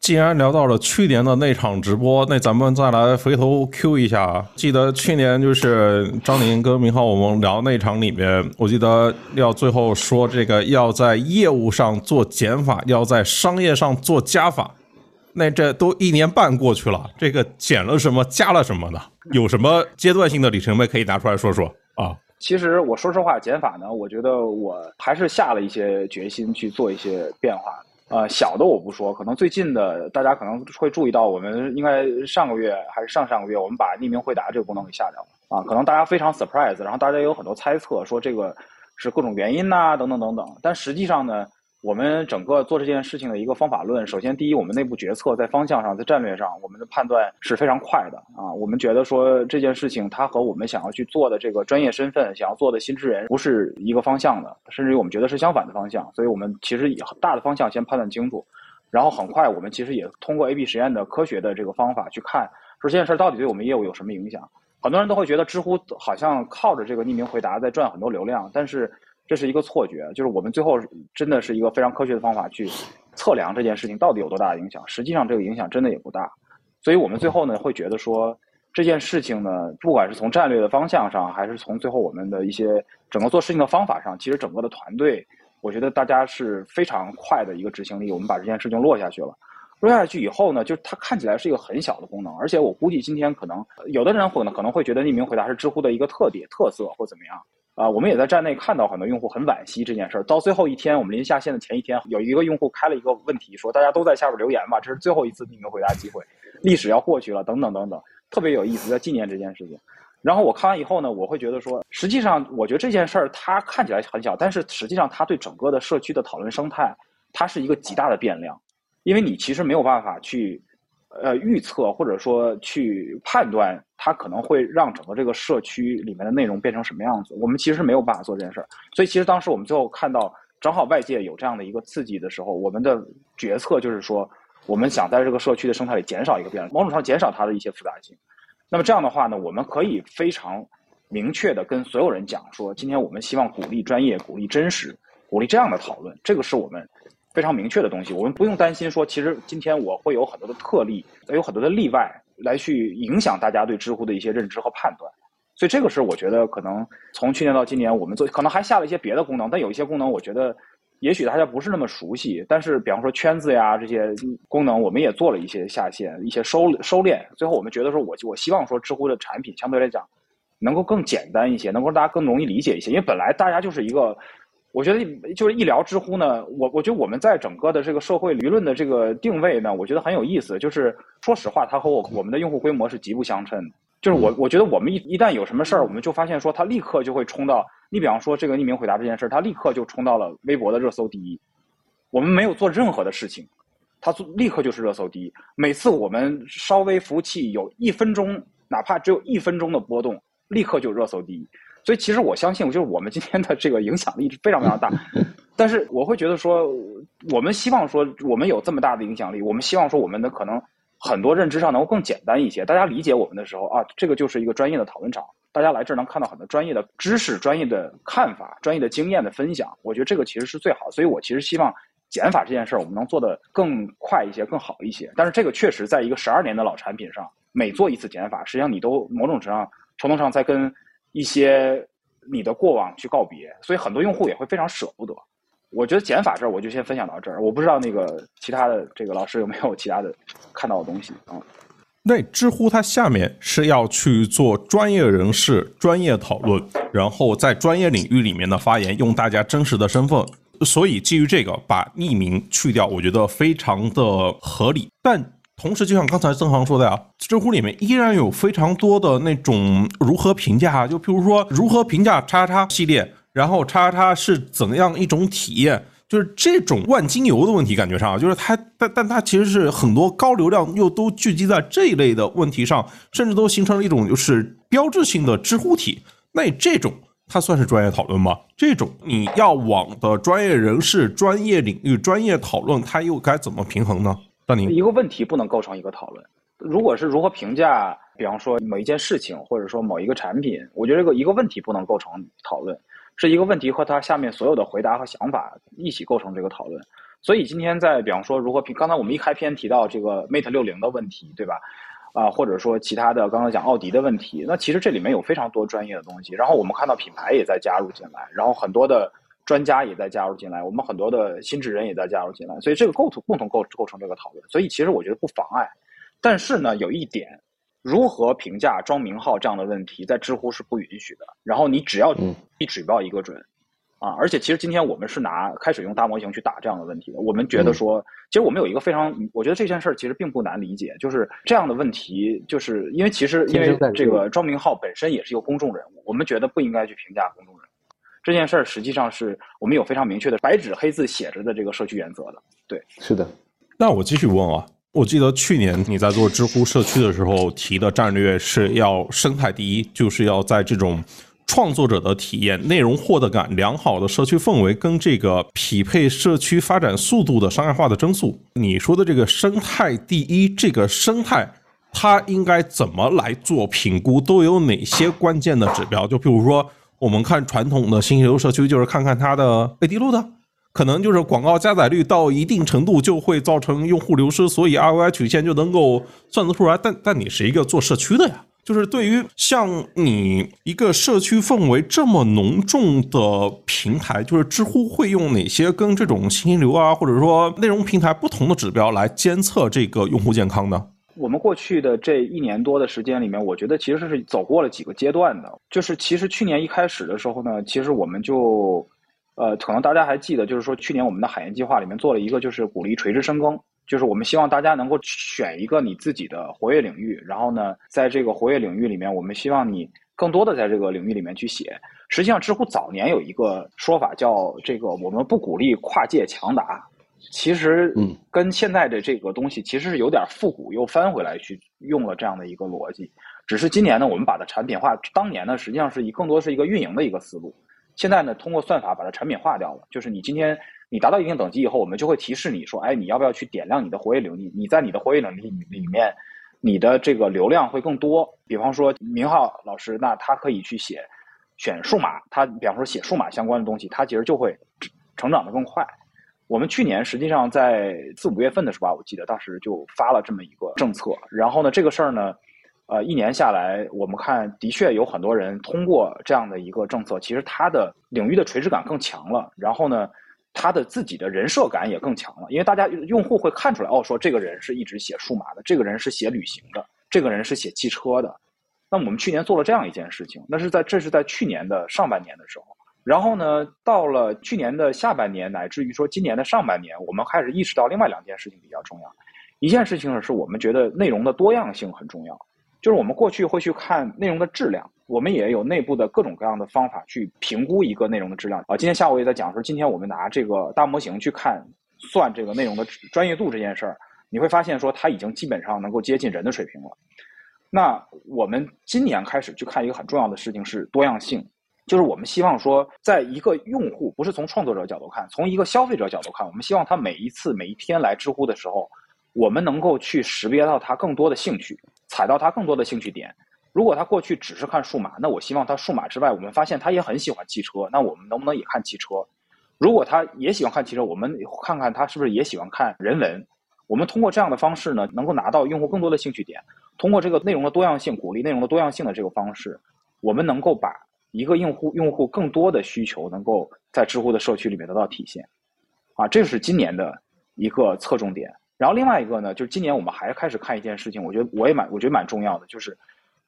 既然聊到了去年的那场直播，那咱们再来回头 Q 一下。记得去年就是张宁跟明浩我们聊那场里面，我记得要最后说这个要在业务上做减法，要在商业上做加法。那这都一年半过去了，这个减了什么，加了什么呢？有什么阶段性的里程碑可以拿出来说说啊？其实我说实话，减法呢，我觉得我还是下了一些决心去做一些变化。呃，小的我不说，可能最近的大家可能会注意到，我们应该上个月还是上上个月，我们把匿名回答这个功能给下掉了啊。可能大家非常 surprise，然后大家有很多猜测，说这个是各种原因呐，等等等等。但实际上呢？我们整个做这件事情的一个方法论，首先第一，我们内部决策在方向上，在战略上，我们的判断是非常快的啊。我们觉得说这件事情它和我们想要去做的这个专业身份，想要做的新知人不是一个方向的，甚至于我们觉得是相反的方向。所以我们其实以大的方向先判断清楚，然后很快我们其实也通过 A/B 实验的科学的这个方法去看，说这件事到底对我们业务有什么影响。很多人都会觉得知乎好像靠着这个匿名回答在赚很多流量，但是。这是一个错觉，就是我们最后真的是一个非常科学的方法去测量这件事情到底有多大的影响。实际上这个影响真的也不大，所以我们最后呢会觉得说这件事情呢，不管是从战略的方向上，还是从最后我们的一些整个做事情的方法上，其实整个的团队，我觉得大家是非常快的一个执行力。我们把这件事情落下去了，落下去以后呢，就是它看起来是一个很小的功能，而且我估计今天可能有的人可能可能会觉得匿名回答是知乎的一个特点特色或怎么样。啊，我们也在站内看到很多用户很惋惜这件事儿。到最后一天，我们临下线的前一天，有一个用户开了一个问题，说大家都在下边留言吧，这是最后一次匿名回答机会，历史要过去了，等等等等，特别有意思，在纪念这件事情。然后我看完以后呢，我会觉得说，实际上我觉得这件事儿它看起来很小，但是实际上它对整个的社区的讨论生态，它是一个极大的变量，因为你其实没有办法去。呃，预测或者说去判断，它可能会让整个这个社区里面的内容变成什么样子，我们其实没有办法做这件事儿。所以，其实当时我们最后看到，正好外界有这样的一个刺激的时候，我们的决策就是说，我们想在这个社区的生态里减少一个变量，某种上减少它的一些复杂性。那么这样的话呢，我们可以非常明确的跟所有人讲说，今天我们希望鼓励专业，鼓励真实，鼓励这样的讨论，这个是我们。非常明确的东西，我们不用担心说，其实今天我会有很多的特例，有很多的例外来去影响大家对知乎的一些认知和判断，所以这个是我觉得可能从去年到今年，我们做可能还下了一些别的功能，但有一些功能我觉得也许大家不是那么熟悉，但是比方说圈子呀这些功能，我们也做了一些下线，一些收收敛，最后我们觉得说，我我希望说知乎的产品相对来讲能够更简单一些，能够让大家更容易理解一些，因为本来大家就是一个。我觉得就是一聊知乎呢，我我觉得我们在整个的这个社会舆论的这个定位呢，我觉得很有意思。就是说实话，它和我我们的用户规模是极不相称的。就是我我觉得我们一一旦有什么事儿，我们就发现说它立刻就会冲到。你比方说这个匿名回答这件事儿，它立刻就冲到了微博的热搜第一。我们没有做任何的事情，它做立刻就是热搜第一。每次我们稍微服务器有一分钟，哪怕只有一分钟的波动，立刻就热搜第一。所以其实我相信，就是我们今天的这个影响力是非常非常大。但是我会觉得说，我们希望说，我们有这么大的影响力，我们希望说，我们的可能很多认知上能够更简单一些。大家理解我们的时候啊，这个就是一个专业的讨论场，大家来这儿能看到很多专业的知识、专业的看法、专业的经验的分享。我觉得这个其实是最好。所以我其实希望减法这件事儿，我们能做得更快一些、更好一些。但是这个确实在一个十二年的老产品上，每做一次减法，实际上你都某种程度上程度上在跟。一些你的过往去告别，所以很多用户也会非常舍不得。我觉得减法这儿我就先分享到这儿，我不知道那个其他的这个老师有没有其他的看到的东西啊？那知乎它下面是要去做专业人士专业讨论，然后在专业领域里面的发言用大家真实的身份，所以基于这个把匿名去掉，我觉得非常的合理，但。同时，就像刚才曾航说的呀，知乎里面依然有非常多的那种如何评价，就譬如说如何评价叉叉叉系列，然后叉叉叉是怎样一种体验，就是这种万金油的问题，感觉上就是它，但但它其实是很多高流量又都聚集在这一类的问题上，甚至都形成了一种就是标志性的知乎体。那这种它算是专业讨论吗？这种你要往的专业人士、专业领域、专业讨论，它又该怎么平衡呢？一个问题不能构成一个讨论。如果是如何评价，比方说某一件事情，或者说某一个产品，我觉得这个一个问题不能构成讨论，是一个问题和它下面所有的回答和想法一起构成这个讨论。所以今天在比方说如何评，刚才我们一开篇提到这个 Mate 六零的问题，对吧？啊，或者说其他的，刚刚讲奥迪的问题，那其实这里面有非常多专业的东西。然后我们看到品牌也在加入进来，然后很多的专家也在加入进来，我们很多的新智人也在加入进来，所以这个构图共同构构成这个讨论。所以其实我觉得不妨碍。但是呢，有一点，如何评价庄明浩这样的问题，在知乎是不允许的。然后你只要一举报一个准，啊，而且其实今天我们是拿开始用大模型去打这样的问题的。我们觉得说，其实我们有一个非常，我觉得这件事儿其实并不难理解，就是这样的问题，就是因为其实因为这个庄明浩本身也是一个公众人物，我们觉得不应该去评价公众人物这件事儿，实际上是我们有非常明确的白纸黑字写着的这个社区原则的。对，是的。那我继续问啊。我记得去年你在做知乎社区的时候提的战略是要生态第一，就是要在这种创作者的体验、内容获得感良好的社区氛围跟这个匹配社区发展速度的商业化的增速。你说的这个生态第一，这个生态它应该怎么来做评估？都有哪些关键的指标？就比如说，我们看传统的信息流社区，就是看看它的 AD 路的。可能就是广告加载率到一定程度就会造成用户流失，所以 ROI 曲线就能够算得出来。但但你是一个做社区的呀，就是对于像你一个社区氛围这么浓重的平台，就是知乎会用哪些跟这种信息流啊，或者说内容平台不同的指标来监测这个用户健康呢？我们过去的这一年多的时间里面，我觉得其实是走过了几个阶段的。就是其实去年一开始的时候呢，其实我们就。呃，可能大家还记得，就是说去年我们的海盐计划里面做了一个，就是鼓励垂直深耕，就是我们希望大家能够选一个你自己的活跃领域，然后呢，在这个活跃领域里面，我们希望你更多的在这个领域里面去写。实际上，知乎早年有一个说法叫这个我们不鼓励跨界强打，其实嗯，跟现在的这个东西其实是有点复古又翻回来去用了这样的一个逻辑，只是今年呢，我们把它产品化，当年呢实际上是以更多是一个运营的一个思路。现在呢，通过算法把它产品化掉了。就是你今天你达到一定等级以后，我们就会提示你说，哎，你要不要去点亮你的活跃领域？你在你的活跃领域里面，你的这个流量会更多。比方说明浩老师，那他可以去写选数码，他比方说写数码相关的东西，他其实就会成长的更快。我们去年实际上在四五月份的时候吧，我记得当时就发了这么一个政策。然后呢，这个事儿呢。呃，一年下来，我们看的确有很多人通过这样的一个政策，其实他的领域的垂直感更强了。然后呢，他的自己的人设感也更强了，因为大家用户会看出来，哦，说这个人是一直写数码的，这个人是写旅行的，这个人是写汽车的。那我们去年做了这样一件事情，那是在这是在去年的上半年的时候。然后呢，到了去年的下半年，乃至于说今年的上半年，我们开始意识到另外两件事情比较重要。一件事情呢，是我们觉得内容的多样性很重要。就是我们过去会去看内容的质量，我们也有内部的各种各样的方法去评估一个内容的质量啊。今天下午也在讲说，今天我们拿这个大模型去看算这个内容的专业度这件事儿，你会发现说它已经基本上能够接近人的水平了。那我们今年开始去看一个很重要的事情是多样性，就是我们希望说，在一个用户不是从创作者角度看，从一个消费者角度看，我们希望他每一次每一天来知乎的时候，我们能够去识别到他更多的兴趣。踩到他更多的兴趣点。如果他过去只是看数码，那我希望他数码之外，我们发现他也很喜欢汽车，那我们能不能也看汽车？如果他也喜欢看汽车，我们看看他是不是也喜欢看人文？我们通过这样的方式呢，能够拿到用户更多的兴趣点。通过这个内容的多样性，鼓励内容的多样性的这个方式，我们能够把一个用户用户更多的需求能够在知乎的社区里面得到体现。啊，这是今年的一个侧重点。然后另外一个呢，就是今年我们还开始看一件事情，我觉得我也蛮，我觉得蛮重要的，就是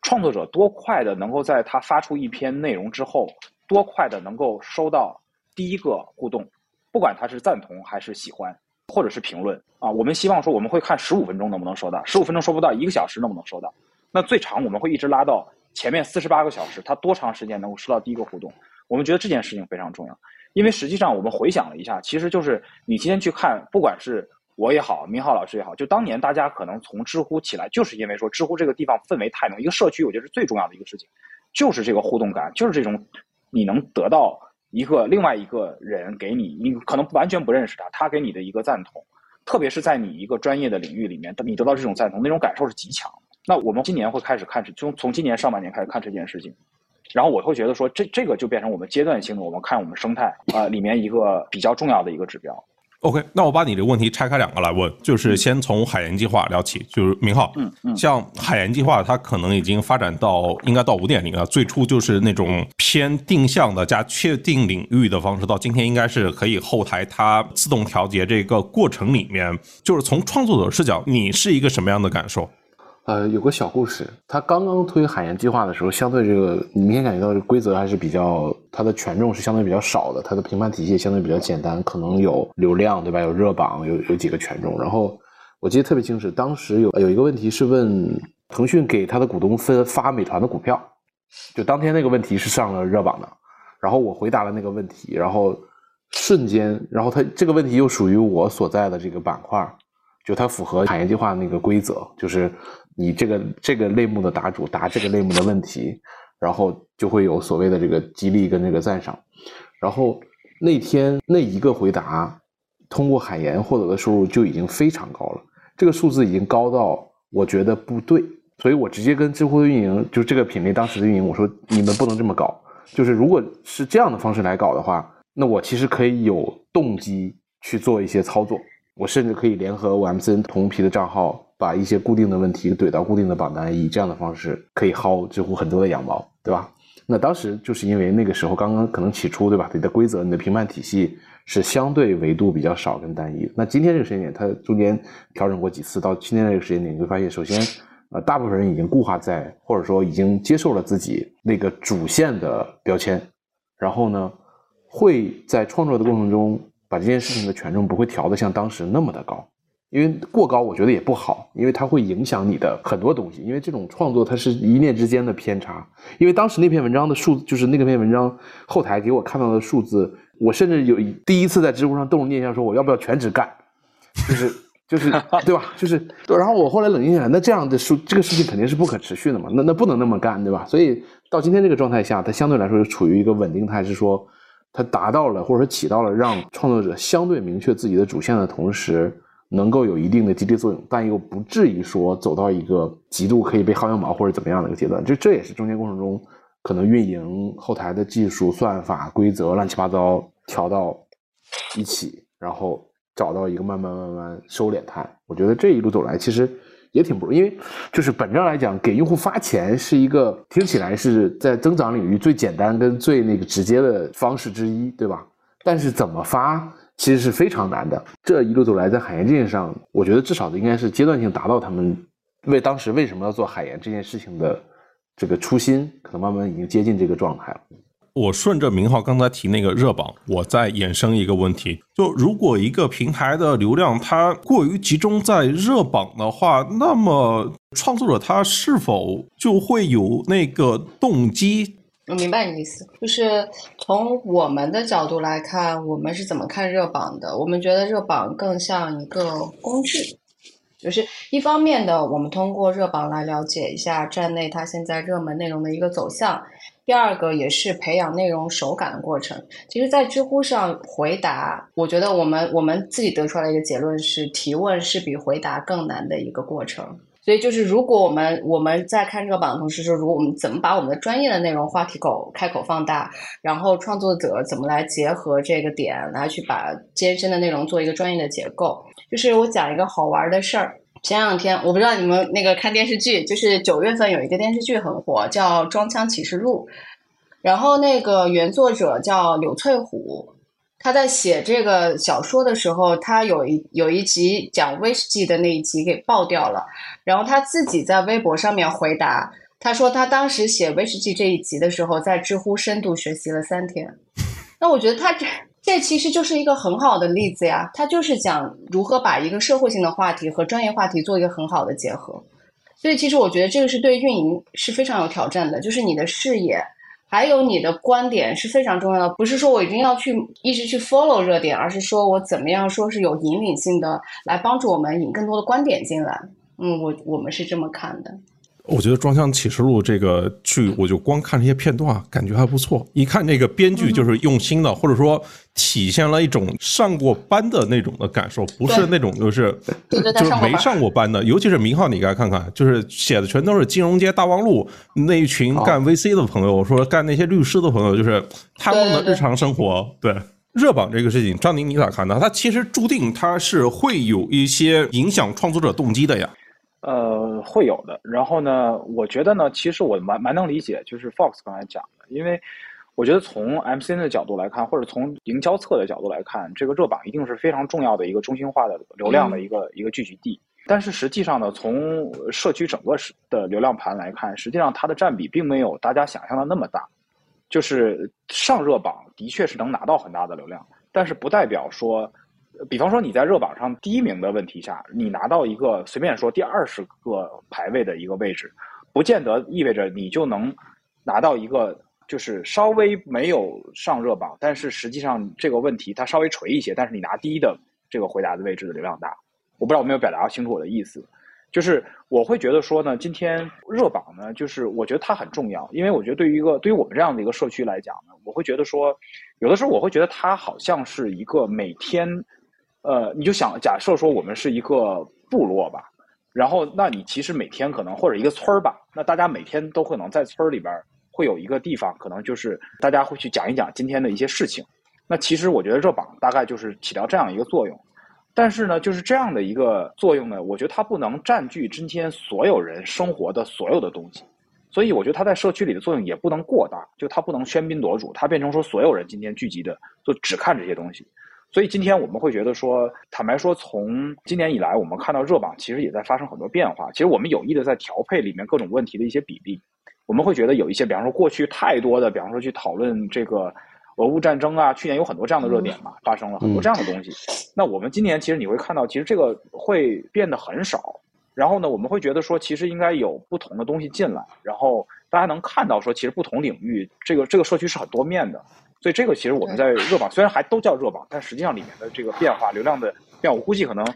创作者多快的能够在他发出一篇内容之后，多快的能够收到第一个互动，不管他是赞同还是喜欢，或者是评论啊。我们希望说我们会看十五分钟能不能收到，十五分钟收不到，一个小时能不能收到？那最长我们会一直拉到前面四十八个小时，他多长时间能够收到第一个互动？我们觉得这件事情非常重要，因为实际上我们回想了一下，其实就是你今天去看，不管是我也好，明浩老师也好，就当年大家可能从知乎起来，就是因为说知乎这个地方氛围太浓，一个社区我觉得是最重要的一个事情，就是这个互动感，就是这种你能得到一个另外一个人给你，你可能完全不认识他，他给你的一个赞同，特别是在你一个专业的领域里面，你得到这种赞同，那种感受是极强。那我们今年会开始看，从从今年上半年开始看这件事情，然后我会觉得说，这这个就变成我们阶段性的，我们看我们生态啊、里面一个比较重要的一个指标。OK，那我把你的问题拆开两个来问，就是先从海盐计划聊起。就是明浩，嗯嗯像海盐计划，它可能已经发展到应该到五点零了。最初就是那种偏定向的加确定领域的方式，到今天应该是可以后台它自动调节这个过程里面，就是从创作者视角，你是一个什么样的感受？呃，有个小故事，他刚刚推海盐计划的时候，相对这个你明显感觉到这规则还是比较，它的权重是相对比较少的，它的评判体系相对比较简单，可能有流量对吧？有热榜，有有几个权重。然后我记得特别清楚，当时有有一个问题是问腾讯给他的股东分发美团的股票，就当天那个问题是上了热榜的，然后我回答了那个问题，然后瞬间，然后他这个问题又属于我所在的这个板块，就它符合产业计划那个规则，就是你这个这个类目的答主答这个类目的问题，然后就会有所谓的这个激励跟这个赞赏。然后那天那一个回答，通过海盐获得的收入就已经非常高了，这个数字已经高到我觉得不对，所以我直接跟知乎的运营，就这个品类当时的运营，我说你们不能这么搞，就是如果是这样的方式来搞的话，那我其实可以有动机去做一些操作。我甚至可以联合我 MCN 同批的账号，把一些固定的问题怼到固定的榜单，以这样的方式可以薅知乎很多的羊毛，对吧？那当时就是因为那个时候刚刚可能起初，对吧？你的规则、你的评判体系是相对维度比较少跟单一。那今天这个时间点，它中间调整过几次，到今天这个时间点，你会发现，首先，呃，大部分人已经固化在，或者说已经接受了自己那个主线的标签，然后呢，会在创作的过程中把这件事情的权重不会调得像当时那么的高，因为过高我觉得也不好，因为它会影响你的很多东西。因为这种创作它是一念之间的偏差。因为当时那篇文章的数，就是那个篇文章后台给我看到的数字，我甚至有第一次在知乎上动了念想，说我要不要全职干，就是就是对吧？就是，对然后我后来冷静下来，那这样的数这个事情肯定是不可持续的嘛，那那不能那么干，对吧？所以到今天这个状态下，它相对来说是处于一个稳定态，是说它达到了或者说起到了让创作者相对明确自己的主线的同时，能够有一定的激励作用，但又不至于说走到一个极度可以被薅羊毛或者怎么样的一个阶段。这这也是中间过程中可能运营后台的技术、算法、规则乱七八糟调到一起，然后找到一个慢慢慢慢收敛态。我觉得这一路走来其实也挺不容易，因为就是本质上来讲，给用户发钱是一个听起来是在增长领域最简单跟最那个直接的方式之一，对吧？但是怎么发其实是非常难的。这一路走来，在海盐这件事上，我觉得至少应该是阶段性达到他们为当时为什么要做海盐这件事情的这个初心，可能慢慢已经接近这个状态了。我顺着明浩刚才提那个热榜，我再衍生一个问题：就如果一个平台的流量它过于集中在热榜的话，那么创作者他是否就会有那个动机？我明白你意思，就是从我们的角度来看，我们是怎么看热榜的？我们觉得热榜更像一个工具，就是一方面的，我们通过热榜来了解一下站内它现在热门内容的一个走向；第二个也是培养内容手感的过程。其实，在知乎上回答，我觉得我们我们自己得出来一个结论是，提问是比回答更难的一个过程。所以就是，如果我们我们在看这个榜的同时，说如果我们怎么把我们的专业的内容话题口开口放大，然后创作者怎么来结合这个点来去把艰深的内容做一个专业的结构。就是我讲一个好玩的事儿，前两天我不知道你们那个看电视剧，就是九月份有一个电视剧很火，叫《装腔启示录》，然后那个原作者叫柳翠虎。他在写这个小说的时候，他有一有一集讲威士忌的那一集给爆掉了，然后他自己在微博上面回答，他说他当时写威士忌这一集的时候，在知乎深度学习了三天。那我觉得他这这其实就是一个很好的例子呀，他就是讲如何把一个社会性的话题和专业话题做一个很好的结合。所以其实我觉得这个是对运营是非常有挑战的，就是你的视野。还有你的观点是非常重要的，不是说我一定要去一直去 follow 热点，而是说我怎么样说是有引领性的，来帮助我们引更多的观点进来。嗯，我我们是这么看的。我觉得《装箱启示录》这个剧，我就光看这些片段，感觉还不错。一看这个编剧就是用心的，或者说体现了一种上过班的那种的感受，不是那种就是就是没上过班的。尤其是明浩，你该看看，就是写的全都是金融街大望路那一群干 VC 的朋友，说干那些律师的朋友，就是他们的日常生活。对热榜这个事情，张宁你咋看呢？它其实注定它是会有一些影响创作者动机的呀。呃，会有的。然后呢，我觉得呢，其实我蛮蛮能理解，就是 Fox 刚才讲的，因为我觉得从 MCN 的角度来看，或者从营销侧的角度来看，这个热榜一定是非常重要的一个中心化的流量的一个一个聚集地。但是实际上呢，从社区整个的流量盘来看，实际上它的占比并没有大家想象的那么大。就是上热榜的确是能拿到很大的流量，但是不代表说。比方说你在热榜上第一名的问题下，你拿到一个随便说第二十个排位的一个位置，不见得意味着你就能拿到一个就是稍微没有上热榜，但是实际上这个问题它稍微垂一些，但是你拿第一的这个回答的位置的流量大。我不知道我没有表达清楚我的意思，就是我会觉得说呢，今天热榜呢，就是我觉得它很重要，因为我觉得对于一个对于我们这样的一个社区来讲呢，我会觉得说，有的时候我会觉得它好像是一个每天。呃，你就想假设说我们是一个部落吧，然后那你其实每天可能或者一个村儿吧，那大家每天都可能在村里边会有一个地方，可能就是大家会去讲一讲今天的一些事情。那其实我觉得热榜大概就是起到这样一个作用，但是呢，就是这样的一个作用呢，我觉得它不能占据今天所有人生活的所有的东西，所以我觉得它在社区里的作用也不能过大，就它不能喧宾夺主，它变成说所有人今天聚集的就只看这些东西。所以今天我们会觉得说，坦白说，从今年以来，我们看到热榜其实也在发生很多变化。其实我们有意的在调配里面各种问题的一些比例。我们会觉得有一些，比方说过去太多的，比方说去讨论这个俄乌战争啊，去年有很多这样的热点嘛，发生了很多这样的东西。那我们今年其实你会看到，其实这个会变得很少。然后呢，我们会觉得说，其实应该有不同的东西进来，然后大家能看到说，其实不同领域这个这个社区是很多面的。所以这个其实我们在热榜，虽然还都叫热榜，但实际上里面的这个变化、流量的变，我估计可能，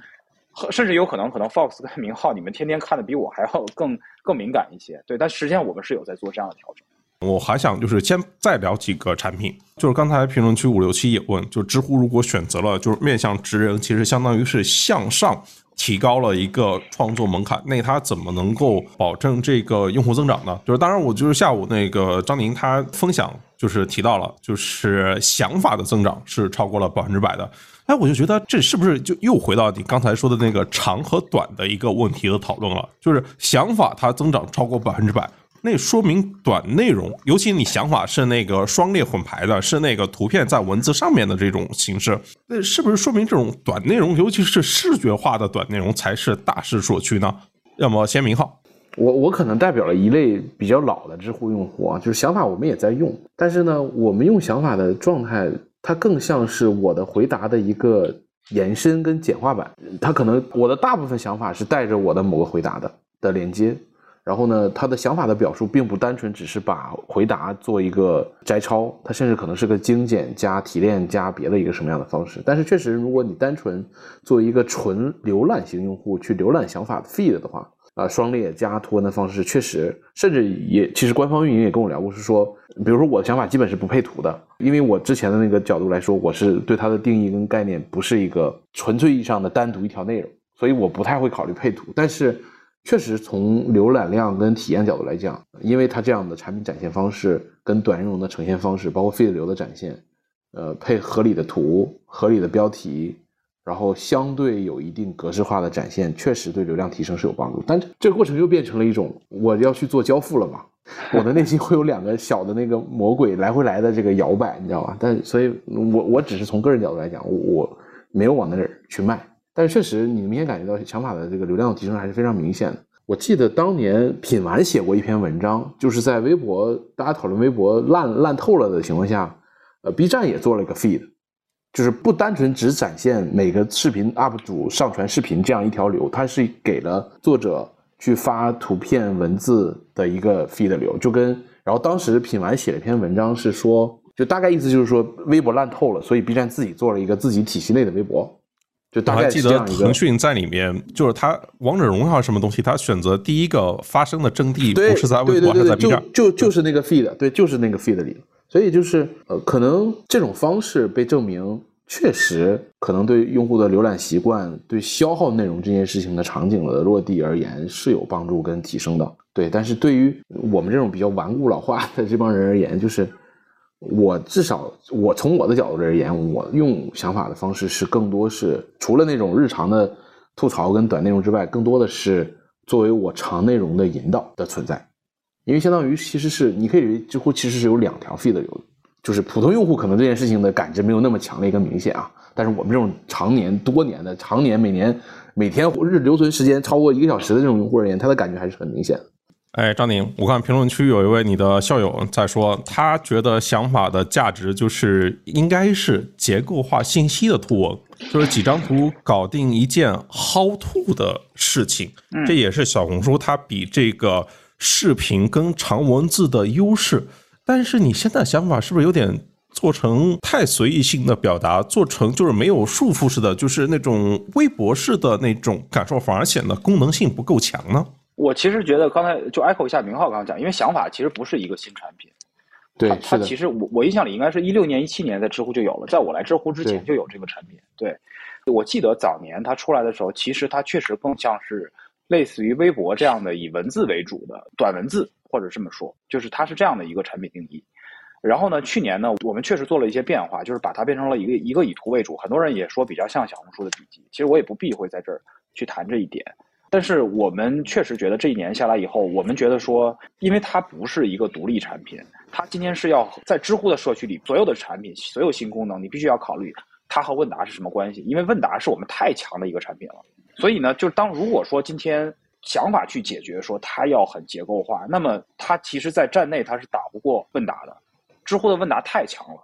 甚至有可能，可能 Fox 跟明浩，你们天天看的比我还要更更敏感一些。对，但实际上我们是有在做这样的调整。我还想就是先再聊几个产品，就是刚才评论区五六七也问，就知乎如果选择了就是面向直人，其实相当于是向上提高了一个创作门槛，那他怎么能够保证这个用户增长呢？就是当然我就是下午那个张宁他分享。就是提到了，就是想法的增长是超过了百分之百的。哎，我就觉得这是不是就又回到你刚才说的那个长和短的一个问题的讨论了？就是想法它增长超过百分之百，那说明短内容，尤其你想法是那个双列混排的，是那个图片在文字上面的这种形式，那是不是说明这种短内容，尤其是视觉化的短内容才是大势所趋呢？要么先明浩。我我可能代表了一类比较老的知乎用户啊，就是想法我们也在用，但是呢，我们用想法的状态，它更像是我的回答的一个延伸跟简化版。它可能我的大部分想法是带着我的某个回答的的连接，然后呢，他的想法的表述并不单纯只是把回答做一个摘抄，它甚至可能是个精简加提炼加别的一个什么样的方式。但是确实，如果你单纯作为一个纯浏览型用户去浏览想法的 feed 的话，啊，双列加图文的方式确实，甚至也其实官方运营也跟我聊过，是说，比如说我的想法基本是不配图的，因为我之前的那个角度来说，我是对它的定义跟概念不是一个纯粹意义上的单独一条内容，所以我不太会考虑配图。但是，确实从浏览量跟体验角度来讲，因为它这样的产品展现方式跟短内容的呈现方式，包括 feed 流的展现，呃，配合理的图、合理的标题。然后相对有一定格式化的展现，确实对流量提升是有帮助。但这个过程又变成了一种我要去做交付了嘛？我的内心会有两个小的那个魔鬼来回来的这个摇摆，你知道吧？但所以，我我只是从个人角度来讲，我没有往那儿去卖。但是确实，你明显感觉到想法的这个流量提升还是非常明显的。我记得当年品玩写过一篇文章，就是在微博大家讨论微博烂烂透了的情况下，呃，B 站也做了一个 feed。就是不单纯只展现每个视频 UP 主上传视频这样一条流，它是给了作者去发图片文字的一个 feed 流，就跟然后当时品玩写了一篇文章，是说，就大概意思就是说，微博烂透了，所以 B 站自己做了一个自己体系内的微博，就大概我还记得腾。讯在里面，就是它王者荣耀什么东西，它选择第一个发生的阵地不是在微博，还是在 B，站。就就就是那个 feed，对，就是那个 feed 里。所以就是呃，可能这种方式被证明确实可能对用户的浏览习惯、对消耗内容这件事情的场景的落地而言是有帮助跟提升的。对，但是对于我们这种比较顽固老化的这帮人而言，就是我至少我从我的角度而言，我用想法的方式是更多是除了那种日常的吐槽跟短内容之外，更多的是作为我长内容的引导的存在。因为相当于其实是你可以认为知乎其实是有两条 feed 的流，就是普通用户可能这件事情的感知没有那么强烈跟明显啊，但是我们这种常年多年的常年每年每天日留存时间超过一个小时的这种用户而言，他的感觉还是很明显的。哎，张宁，我看评论区有一位你的校友在说，他觉得想法的价值就是应该是结构化信息的图文，就是几张图搞定一件 how to 的事情。这也是小红书它比这个视频跟长文字的优势。但是你现在想法是不是有点做成太随意性的表达，做成就是没有束缚式的，就是那种微博式的那种感受，反而显得功能性不够强呢？我其实觉得刚才就 echo 一下明浩刚刚讲，因为想法其实不是一个新产品，对，它它其，实我我印象里应该是一六年一七年在知乎就有了，在我来知乎之前就有这个产品。对，我记得早年它出来的时候，其实它确实更像是类似于微博这样的以文字为主的短文字，或者这么说，就是它是这样的一个产品定义。然后呢，去年呢，我们确实做了一些变化，就是把它变成了一个一个以图为主。很多人也说比较像小红书的笔记，其实我也不避讳在这儿去谈这一点。但是我们确实觉得这一年下来以后，我们觉得说，因为它不是一个独立产品，它今天是要在知乎的社区里，所有的产品、所有新功能，你必须要考虑它和问答是什么关系，因为问答是我们太强的一个产品了。所以呢，就是当如果说今天想法去解决说它要很结构化，那么它其实在站内它是打不过问答的，知乎的问答太强了。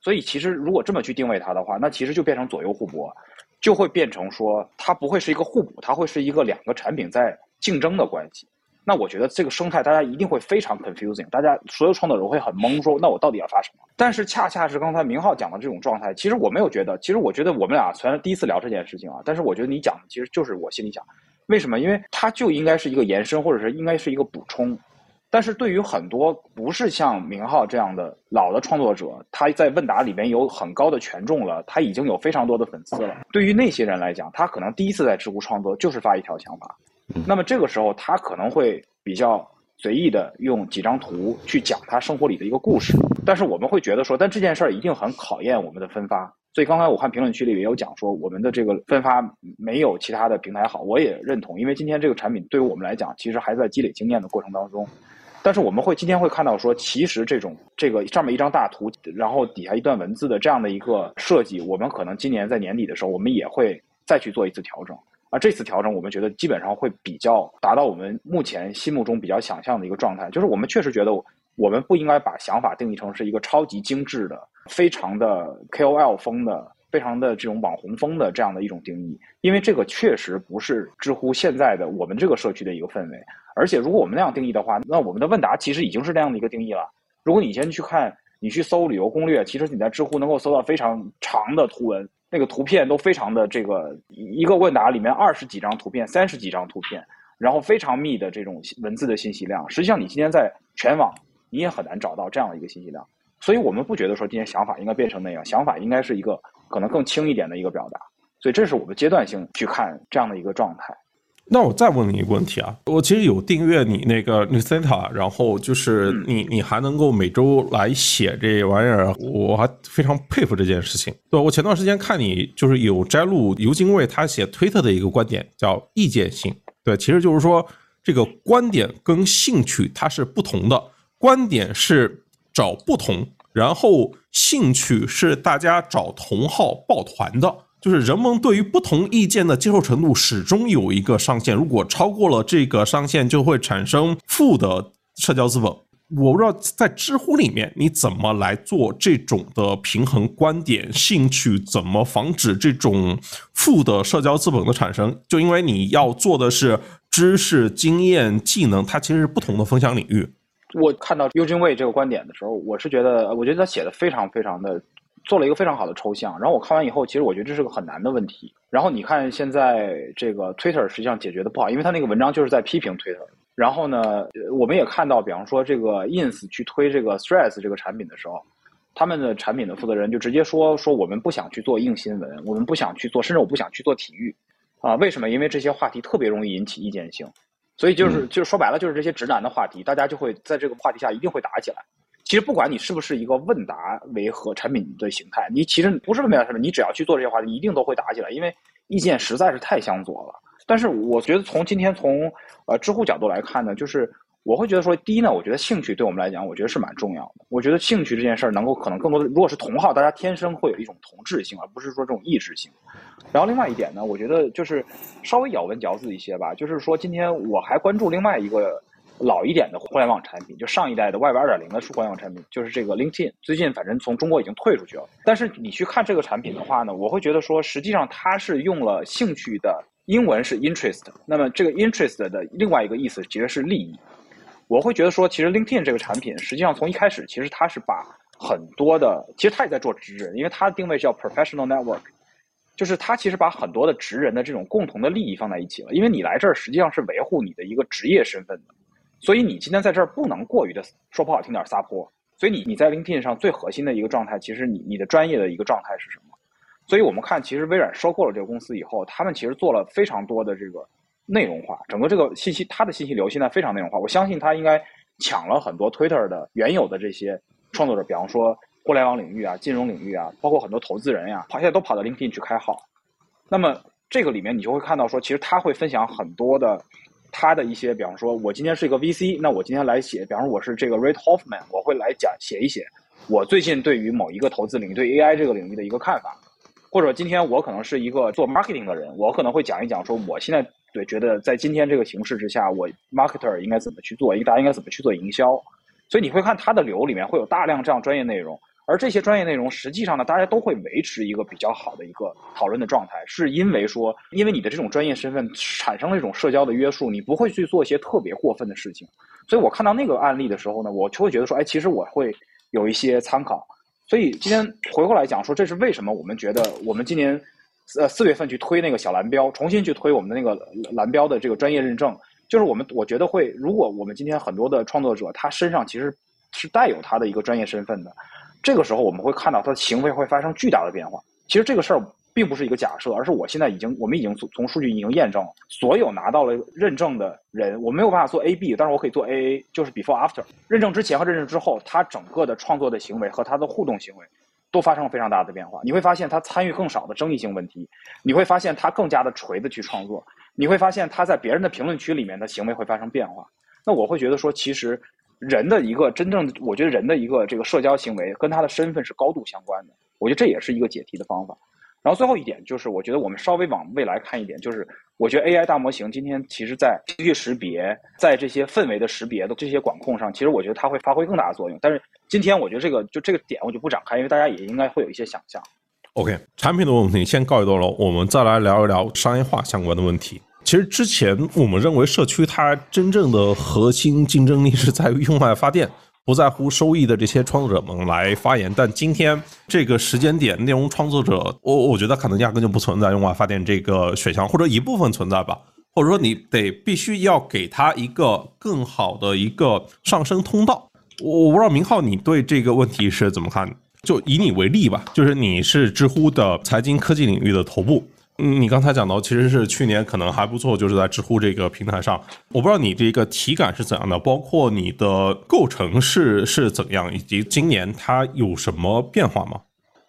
所以其实如果这么去定位它的话，那其实就变成左右互搏，就会变成说它不会是一个互补，它会是一个两个产品在竞争的关系。那我觉得这个生态大家一定会非常 confusing，大家所有创作者会很懵，说那我到底要发什么？但是恰恰是刚才明浩讲的这种状态，其实我没有觉得，其实我觉得我们俩虽然第一次聊这件事情啊，但是我觉得你讲的其实就是我心里想，为什么？因为它就应该是一个延伸，或者是应该是一个补充。但是对于很多不是像明浩这样的老的创作者，他在问答里面有很高的权重了，他已经有非常多的粉丝了。对于那些人来讲，他可能第一次在知乎创作就是发一条想法，那么这个时候他可能会比较随意的用几张图去讲他生活里的一个故事。但是我们会觉得说，但这件事儿一定很考验我们的分发。所以刚才我看评论区里也有讲说，我们的这个分发没有其他的平台好，我也认同，因为今天这个产品对于我们来讲，其实还在积累经验的过程当中。但是我们会今天会看到说，其实这种这个上面一张大图，然后底下一段文字的这样的一个设计，我们可能今年在年底的时候，我们也会再去做一次调整。而，这次调整我们觉得基本上会比较达到我们目前心目中比较想象的一个状态，就是我们确实觉得我们不应该把想法定义成是一个超级精致的、非常的 KOL 风的、非常的这种网红风的这样的一种定义，因为这个确实不是知乎现在的我们这个社区的一个氛围。而且，如果我们那样定义的话，那我们的问答其实已经是那样的一个定义了。如果你先去看，你去搜旅游攻略，其实你在知乎能够搜到非常长的图文，那个图片都非常的这个一个问答里面二十几张图片、三十几张图片，然后非常密的这种文字的信息量。实际上，你今天在全网你也很难找到这样的一个信息量。所以我们不觉得说今天想法应该变成那样，想法应该是一个可能更轻一点的一个表达。所以这是我们阶段性去看这样的一个状态。那我再问你一个问题啊，我其实有订阅你那个然后就是你你还能够每周来写这玩意儿，我还非常佩服这件事情。对，我前段时间看你就是有摘录尤金卫他写推特的一个观点，叫意见性。对，其实就是说这个观点跟兴趣它是不同的，观点是找不同，然后兴趣是大家找同好抱团的。就是人们对于不同意见的接受程度始终有一个上限，如果超过了这个上限，就会产生负的社交资本。我不知道在知乎里面你怎么来做这种的平衡观点、兴趣，怎么防止这种负的社交资本的产生？就因为你要做的是知识、经验、技能，它其实是不同的分享领域。我看到 Eugene Wei 这个观点的时候，我是觉得，我觉得他写的非常非常的做了一个非常好的抽象。然后我看完以后，其实我觉得这是个很难的问题。然后你看现在这个 Twitter 实际上解决的不好，因为他那个文章就是在批评 Twitter。然后呢，我们也看到，比方说这个 Ins 去推这个 Threads 这个产品的时候，他们的产品的负责人就直接说说我们不想去做硬新闻，我们不想去做，甚至我不想去做体育啊？为什么？因为这些话题特别容易引起意见性。所以就是就是说白了，就是这些直男的话题，大家就会在这个话题下一定会打起来。其实不管你是不是一个问答为和产品的形态，你其实不是问答产品，你只要去做这些话题，一定都会打起来，因为意见实在是太相左了。但是我觉得从今天从呃知乎角度来看呢，就是我会觉得说，第一呢，我觉得兴趣对我们来讲，我觉得是蛮重要的。我觉得兴趣这件事儿能够可能更多的，如果是同好，大家天生会有一种同质性，而不是说这种异质性。然后另外一点呢，我觉得就是稍微咬文嚼字一些吧，就是说今天我还关注另外一个老一点的互联网产品，就上一代的 Web 二点零的互联网产品，就是这个 LinkedIn。最近反正从中国已经退出去了，但是你去看这个产品的话呢，我会觉得说，实际上它是用了兴趣的英文是 interest，那么这个 interest 的另外一个意思其实是利益。我会觉得说，其实 LinkedIn 这个产品实际上从一开始其实它是把很多的，其实它也在做职人，因为它的定位叫 professional network。就是他其实把很多的职人的这种共同的利益放在一起了，因为你来这儿实际上是维护你的一个职业身份的，所以你今天在这儿不能过于的说不好听点撒泼，所以你你在 LinkedIn 上最核心的一个状态，其实你你的专业的一个状态是什么？所以我们看，其实微软收购了这个公司以后，他们其实做了非常多的这个内容化，整个这个信息它的信息流现在非常内容化，我相信它应该抢了很多 Twitter 的原有的这些创作者，比方说。互联网领域啊，金融领域啊，包括很多投资人呀，跑现在都跑到 LinkedIn 去开号。那么这个里面你就会看到说，其实他会分享很多的他的一些，比方说，我今天是一个 VC，那我今天来写，比方说我是这个 Ray Hoffman，我会来讲写一写我最近对于某一个投资领域、对 AI 这个领域的一个看法。或者今天我可能是一个做 marketing 的人，我可能会讲一讲说，我现在对觉得在今天这个形势之下，我 marketer 应该怎么去做，一个大家应该怎么去做营销。所以你会看他的流里面会有大量这样专业内容。而这些专业内容，实际上呢，大家都会维持一个比较好的一个讨论的状态，是因为说，因为你的这种专业身份产生了一种社交的约束，你不会去做一些特别过分的事情。所以我看到那个案例的时候呢，我就会觉得说，哎，其实我会有一些参考。所以今天回过来讲说，这是为什么我们觉得我们今年呃四月份去推那个小蓝标，重新去推我们的那个蓝标的这个专业认证，就是我们我觉得会，如果我们今天很多的创作者他身上其实是带有他的一个专业身份的。这个时候我们会看到他的行为会发生巨大的变化。其实这个事儿并不是一个假设，而是我现在已经，我们已经从从数据已经验证了，所有拿到了认证的人，我没有办法做 A B，但是我可以做 A A，就是 before after 认证之前和认证之后，他整个的创作的行为和他的互动行为都发生了非常大的变化。你会发现他参与更少的争议性问题，你会发现他更加的锤子去创作，你会发现他在别人的评论区里面的行为会发生变化。那我会觉得说，其实。人的一个真正，我觉得人的一个这个社交行为跟他的身份是高度相关的。我觉得这也是一个解题的方法。然后最后一点就是，我觉得我们稍微往未来看一点，就是我觉得 AI 大模型今天其实在情绪识别、在这些氛围的识别的这些管控上，其实我觉得它会发挥更大的作用。但是今天我觉得这个就这个点我就不展开，因为大家也应该会有一些想象。OK，产品的问题先告一段落，我们再来聊一聊商业化相关的问题。其实之前我们认为社区它真正的核心竞争力是在于用爱发电，不在乎收益的这些创作者们来发言。但今天这个时间点，内容创作者，我我觉得可能压根就不存在用爱发电这个选项，或者一部分存在吧。或者说你得必须要给他一个更好的一个上升通道。我我不知道明浩你对这个问题是怎么看？就以你为例吧，就是你是知乎的财经科技领域的头部。嗯，你刚才讲到，其实是去年可能还不错，就是在知乎这个平台上，我不知道你这个体感是怎样的，包括你的构成是是怎样，以及今年它有什么变化吗？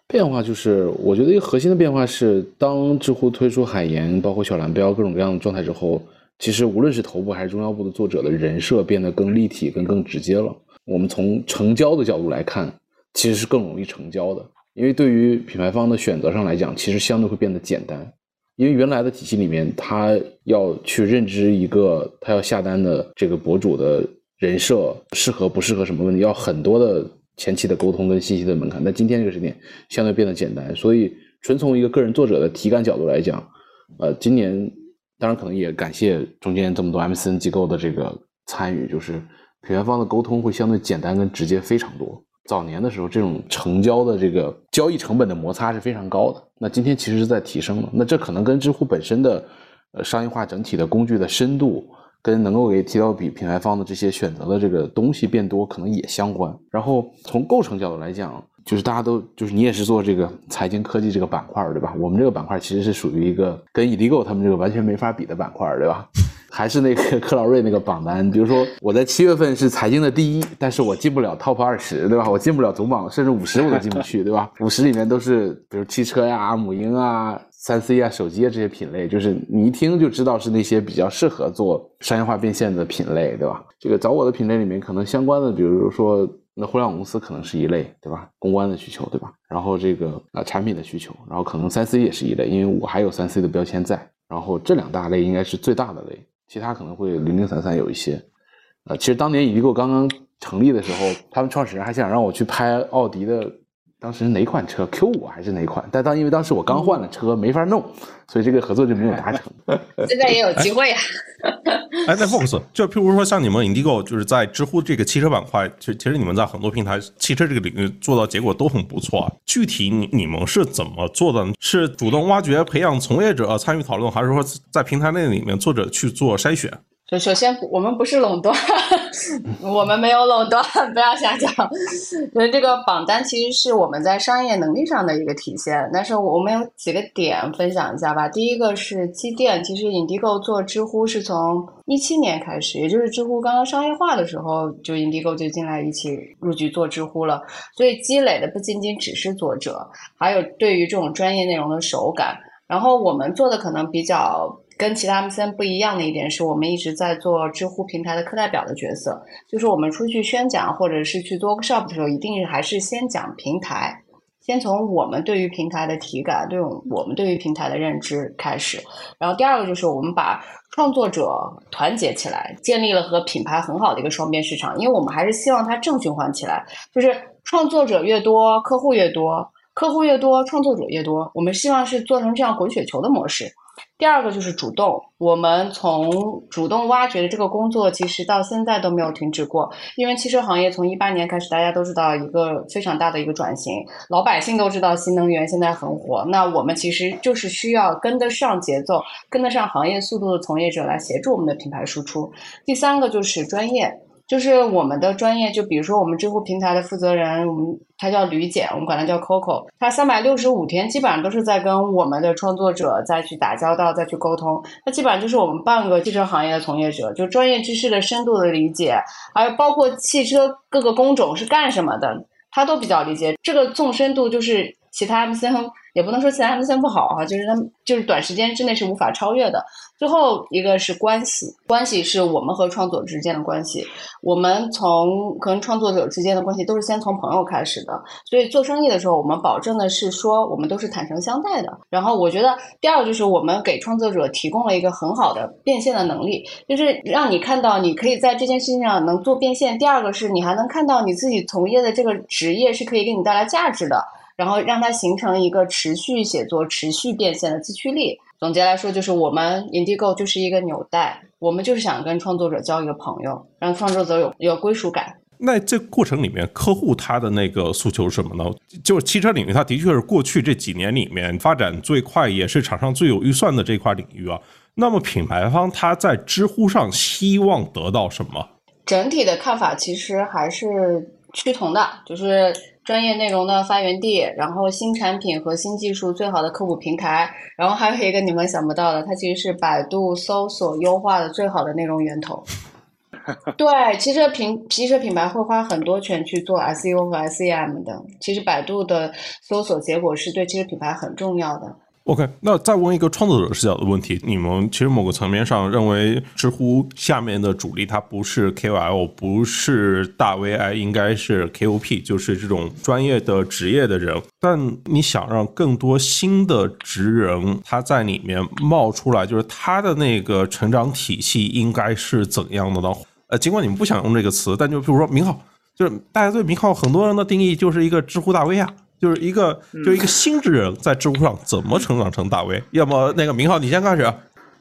变化就是，我觉得一个核心的变化是，当知乎推出海盐，包括小蓝标各种各样的状态之后，其实无论是头部还是中腰部的作者的人设变得更立体、跟更直接了。我们从成交的角度来看，其实是更容易成交的。因为对于品牌方的选择上来讲，其实相对会变得简单。因为原来的体系里面，他要去认知一个他要下单的这个博主的人设适合不适合什么问题，要很多的前期的沟通跟信息的门槛。但今天这个时点相对变得简单，所以纯从一个个人作者的体感角度来讲，呃，今年当然可能也感谢中间这么多 MCN 机构的这个参与，就是品牌方的沟通会相对简单跟直接非常多。早年的时候，这种成交的这个交易成本的摩擦是非常高的。那今天其实是在提升了。那这可能跟知乎本身的呃商业化整体的工具的深度，跟能够给提到比品牌方的这些选择的这个东西变多，可能也相关。然后从构成角度来讲，就是大家都就是你也是做这个财经科技这个板块对吧？我们这个板块其实是属于一个跟 Edigo 他们这个完全没法比的板块对吧？还是那个 克劳瑞那个榜单，比如说我在七月份是财经的第一，但是我进不了 top 二十，对吧？我进不了总榜，甚至五十我都进不去，对吧？五十里面都是比如汽车呀、母婴啊、三 C 啊、手机啊这些品类，就是你一听就知道是那些比较适合做商业化变现的品类，对吧？这个找我的品类里面，可能相关的，比如说那互联网公司可能是一类，对吧？公关的需求，对吧？然后这个啊产品的需求，然后可能三 C 也是一类，因为我还有三 C 的标签在，然后这两大类应该是最大的类。其他可能会零零散散有一些，呃，其实当年 Edigo 刚刚成立的时候，他们创始人还想让我去拍奥迪的，当时哪款车 Q 五还是哪款？但当因为当时我刚换了车，没法弄，所以这个合作就没有达成。现在也有机会呀。哎，那 Fox 就譬如说像你们 Indigo，就是在知乎这个汽车板块，其实其实你们在很多平台汽车这个领域做到结果都很不错。具体你你们是怎么做的？是主动挖掘、培养从业者参与讨论，还是说在平台内里面作者去做筛选？就首先，我们不是垄断，我们没有垄断，不要瞎讲。就是这个榜单其实是我们在商业能力上的一个体现。但是我们有几个点分享一下吧。第一个是积淀，其实 Indigo 做知乎是从一七年开始，也就是知乎刚刚商业化的时候，就 Indigo 就进来一起入局做知乎了。所以积累的不仅仅只是作者，还有对于这种专业内容的手感。然后我们做的可能比较。跟其他 MCN 不一样的一点是，我们一直在做知乎平台的课代表的角色，就是我们出去宣讲或者是去做 workshop 的时候，一定还是先讲平台，先从我们对于平台的体感，对我们对于平台的认知开始。然后第二个就是我们把创作者团结起来，建立了和品牌很好的一个双边市场，因为我们还是希望它正循环起来，就是创作者越多，客户越多，客户越多，创作者越多，我们希望是做成这样滚雪球的模式。第二个就是主动，我们从主动挖掘的这个工作，其实到现在都没有停止过。因为汽车行业从一八年开始，大家都知道一个非常大的一个转型，老百姓都知道新能源现在很火。那我们其实就是需要跟得上节奏、跟得上行业速度的从业者来协助我们的品牌输出。第三个就是专业。就是我们的专业，就比如说我们知乎平台的负责人，我们他叫吕姐，我们管他叫 Coco，他三百六十五天基本上都是在跟我们的创作者再去打交道、再去沟通。他基本上就是我们半个汽车行业的从业者，就专业知识的深度的理解，还有包括汽车各个工种是干什么的，他都比较理解。这个纵深度就是其他 MCN。也不能说其他 MCN 不好哈，就是他们就是短时间之内是无法超越的。最后一个是关系，关系是我们和创作之间的关系。我们从跟创作者之间的关系都是先从朋友开始的，所以做生意的时候，我们保证的是说我们都是坦诚相待的。然后我觉得第二个就是我们给创作者提供了一个很好的变现的能力，就是让你看到你可以在这件事情上能做变现。第二个是你还能看到你自己从业的这个职业是可以给你带来价值的。然后让它形成一个持续写作、持续变现的自驱力。总结来说，就是我们 Indigo 就是一个纽带，我们就是想跟创作者交一个朋友，让创作者有有归属感。那这过程里面，客户他的那个诉求是什么呢？就是汽车领域，它的确是过去这几年里面发展最快，也是厂商最有预算的这块领域啊。那么品牌方他在知乎上希望得到什么？整体的看法其实还是趋同的，就是。专业内容的发源地，然后新产品和新技术最好的科普平台，然后还有一个你们想不到的，它其实是百度搜索优化的最好的内容源头。对，其实品汽车品牌会花很多钱去做 SEO 和 SEM 的，其实百度的搜索结果是对汽车品牌很重要的。OK，那再问一个创作者视角的问题：你们其实某个层面上认为，知乎下面的主力它不是 KOL，不是大 VI，应该是 KOP，就是这种专业的职业的人。但你想让更多新的职人他在里面冒出来，就是他的那个成长体系应该是怎样的呢？呃，尽管你们不想用这个词，但就比如说明浩，就是大家对明浩很多人的定义就是一个知乎大 V 啊。就是一个，就一个新之人在知乎上怎么成长成大 V？要么那个明浩，你先开始。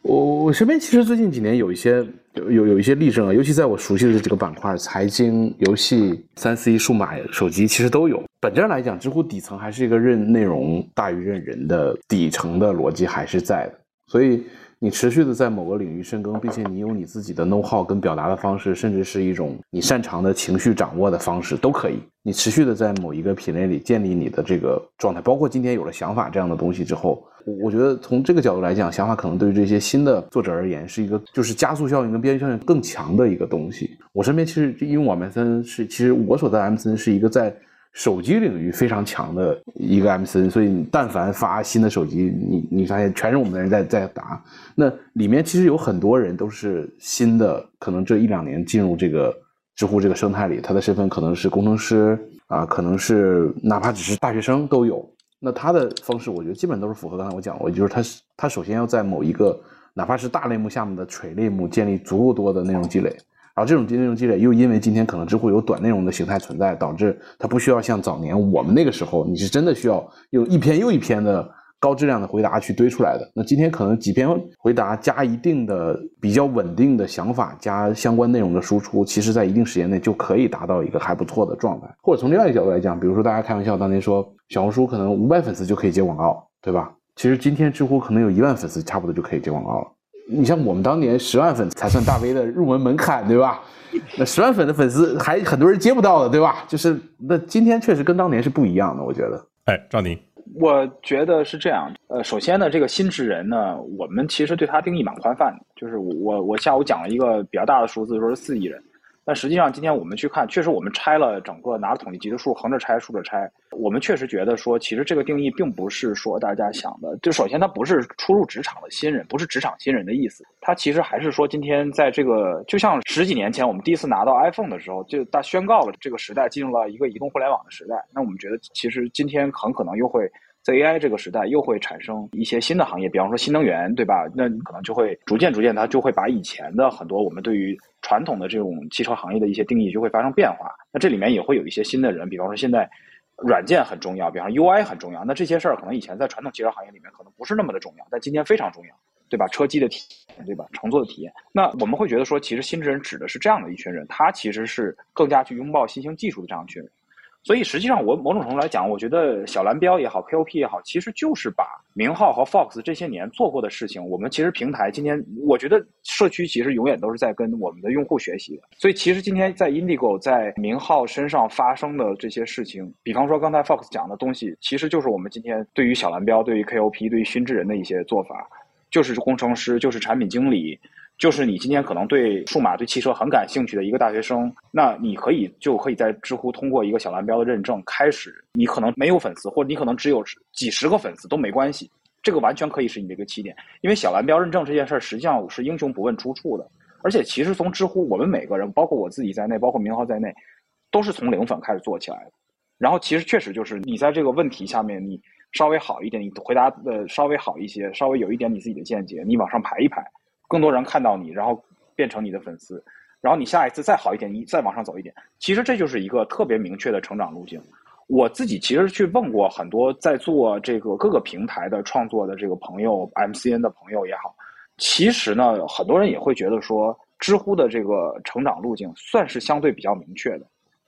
我我身边其实最近几年有一些有有有一些例证啊，尤其在我熟悉的这几个板块，财经、游戏、三 C、数码、手机，其实都有。本质上来讲，知乎底层还是一个认内容大于认人的底层的逻辑还是在的，所以。你持续的在某个领域深耕，并且你有你自己的 know how 跟表达的方式，甚至是一种你擅长的情绪掌握的方式，都可以。你持续的在某一个品类里建立你的这个状态，包括今天有了想法这样的东西之后，我觉得从这个角度来讲，想法可能对于这些新的作者而言，是一个就是加速效应跟边缘效应更强的一个东西。我身边其实因为我们森是，其实我所在 M 森是一个在。手机领域非常强的一个 MCN，所以你但凡发新的手机，你你发现全是我们的人在在打。那里面其实有很多人都是新的，可能这一两年进入这个知乎这个生态里，他的身份可能是工程师啊，可能是哪怕只是大学生都有。那他的方式，我觉得基本都是符合刚才我讲过，就是他他首先要在某一个哪怕是大类目下面的垂类目建立足够多的内容积累。然后这种内容积累又因为今天可能知乎有短内容的形态存在，导致它不需要像早年我们那个时候，你是真的需要用一篇又一篇的高质量的回答去堆出来的。那今天可能几篇回答加一定的比较稳定的想法加相关内容的输出，其实在一定时间内就可以达到一个还不错的状态。或者从另外一个角度来讲，比如说大家开玩笑当年说小红书可能五百粉丝就可以接广告，对吧？其实今天知乎可能有一万粉丝，差不多就可以接广告了。你像我们当年十万粉才算大 V 的入门门槛，对吧？那十万粉的粉丝还很多人接不到的，对吧？就是那今天确实跟当年是不一样的，我觉得。哎，赵宁，我觉得是这样。呃，首先呢，这个新智人呢，我们其实对他定义蛮宽泛的，就是我我下午讲了一个比较大的数字，说是四亿人。但实际上，今天我们去看，确实我们拆了整个拿了统计集的数，横着拆、竖着拆，我们确实觉得说，其实这个定义并不是说大家想的。就首先，它不是初入职场的新人，不是职场新人的意思。它其实还是说，今天在这个就像十几年前我们第一次拿到 iPhone 的时候，就大宣告了这个时代进入了一个移动互联网的时代。那我们觉得，其实今天很可能又会。在 AI 这个时代，又会产生一些新的行业，比方说新能源，对吧？那可能就会逐渐逐渐，它就会把以前的很多我们对于传统的这种汽车行业的一些定义就会发生变化。那这里面也会有一些新的人，比方说现在软件很重要，比方说 UI 很重要。那这些事儿可能以前在传统汽车行业里面可能不是那么的重要，但今天非常重要，对吧？车机的体验，对吧？乘坐的体验。那我们会觉得说，其实新智人指的是这样的一群人，他其实是更加去拥抱新兴技术的这样一群人。所以实际上，我某种程度来讲，我觉得小蓝标也好，KOP 也好，其实就是把明浩和 Fox 这些年做过的事情，我们其实平台今天，我觉得社区其实永远都是在跟我们的用户学习的。所以其实今天在 Indigo 在明浩身上发生的这些事情，比方说刚才 Fox 讲的东西，其实就是我们今天对于小蓝标、对于 KOP、对于新智人的一些做法，就是工程师，就是产品经理。就是你今天可能对数码、对汽车很感兴趣的一个大学生，那你可以就可以在知乎通过一个小蓝标的认证开始。你可能没有粉丝，或者你可能只有几十个粉丝都没关系，这个完全可以是你的一个起点。因为小蓝标认证这件事儿实际上是英雄不问出处的，而且其实从知乎，我们每个人，包括我自己在内，包括明浩在内，都是从零粉开始做起来的。然后其实确实就是你在这个问题下面，你稍微好一点，你回答的稍微好一些，稍微有一点你自己的见解，你往上排一排。更多人看到你，然后变成你的粉丝，然后你下一次再好一点，你再往上走一点。其实这就是一个特别明确的成长路径。我自己其实去问过很多在做这个各个平台的创作的这个朋友，MCN 的朋友也好，其实呢，很多人也会觉得说，知乎的这个成长路径算是相对比较明确的。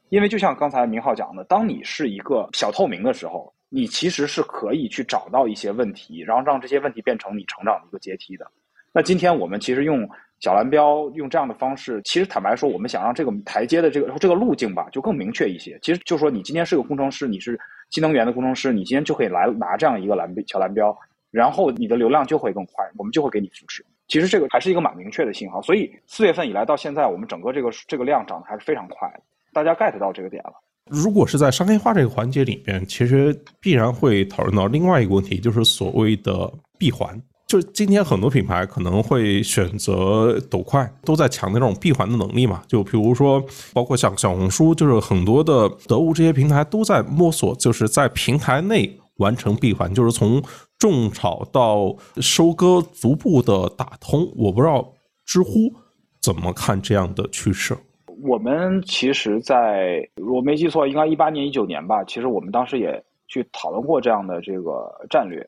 因为就像刚才明浩讲的，当你是一个小透明的时候，你其实是可以去找到一些问题，然后让这些问题变成你成长的一个阶梯的。那今天我们其实用小蓝标用这样的方式，其实坦白说，我们想让这个台阶的这个这个路径吧，就更明确一些。其实就说你今天是个工程师，你是新能源的工程师，你今天就可以来拿这样一个蓝标小蓝标，然后你的流量就会更快，我们就会给你扶持。其实这个还是一个蛮明确的信号。所以四月份以来到现在，我们整个这个这个量涨得还是非常快的，大家 get 到这个点了。如果是在商业化这个环节里面，其实必然会讨论到另外一个问题，就是所谓的闭环。就是今天很多品牌可能会选择抖快，都在强调这种闭环的能力嘛。就比如说，包括像小红书，就是很多的得物这些平台都在摸索，就是在平台内完成闭环，就是从种草到收割逐步的打通。我不知道知乎怎么看这样的趋势。我们其实，在我没记错，应该一八年、一九年吧。其实我们当时也去讨论过这样的这个战略。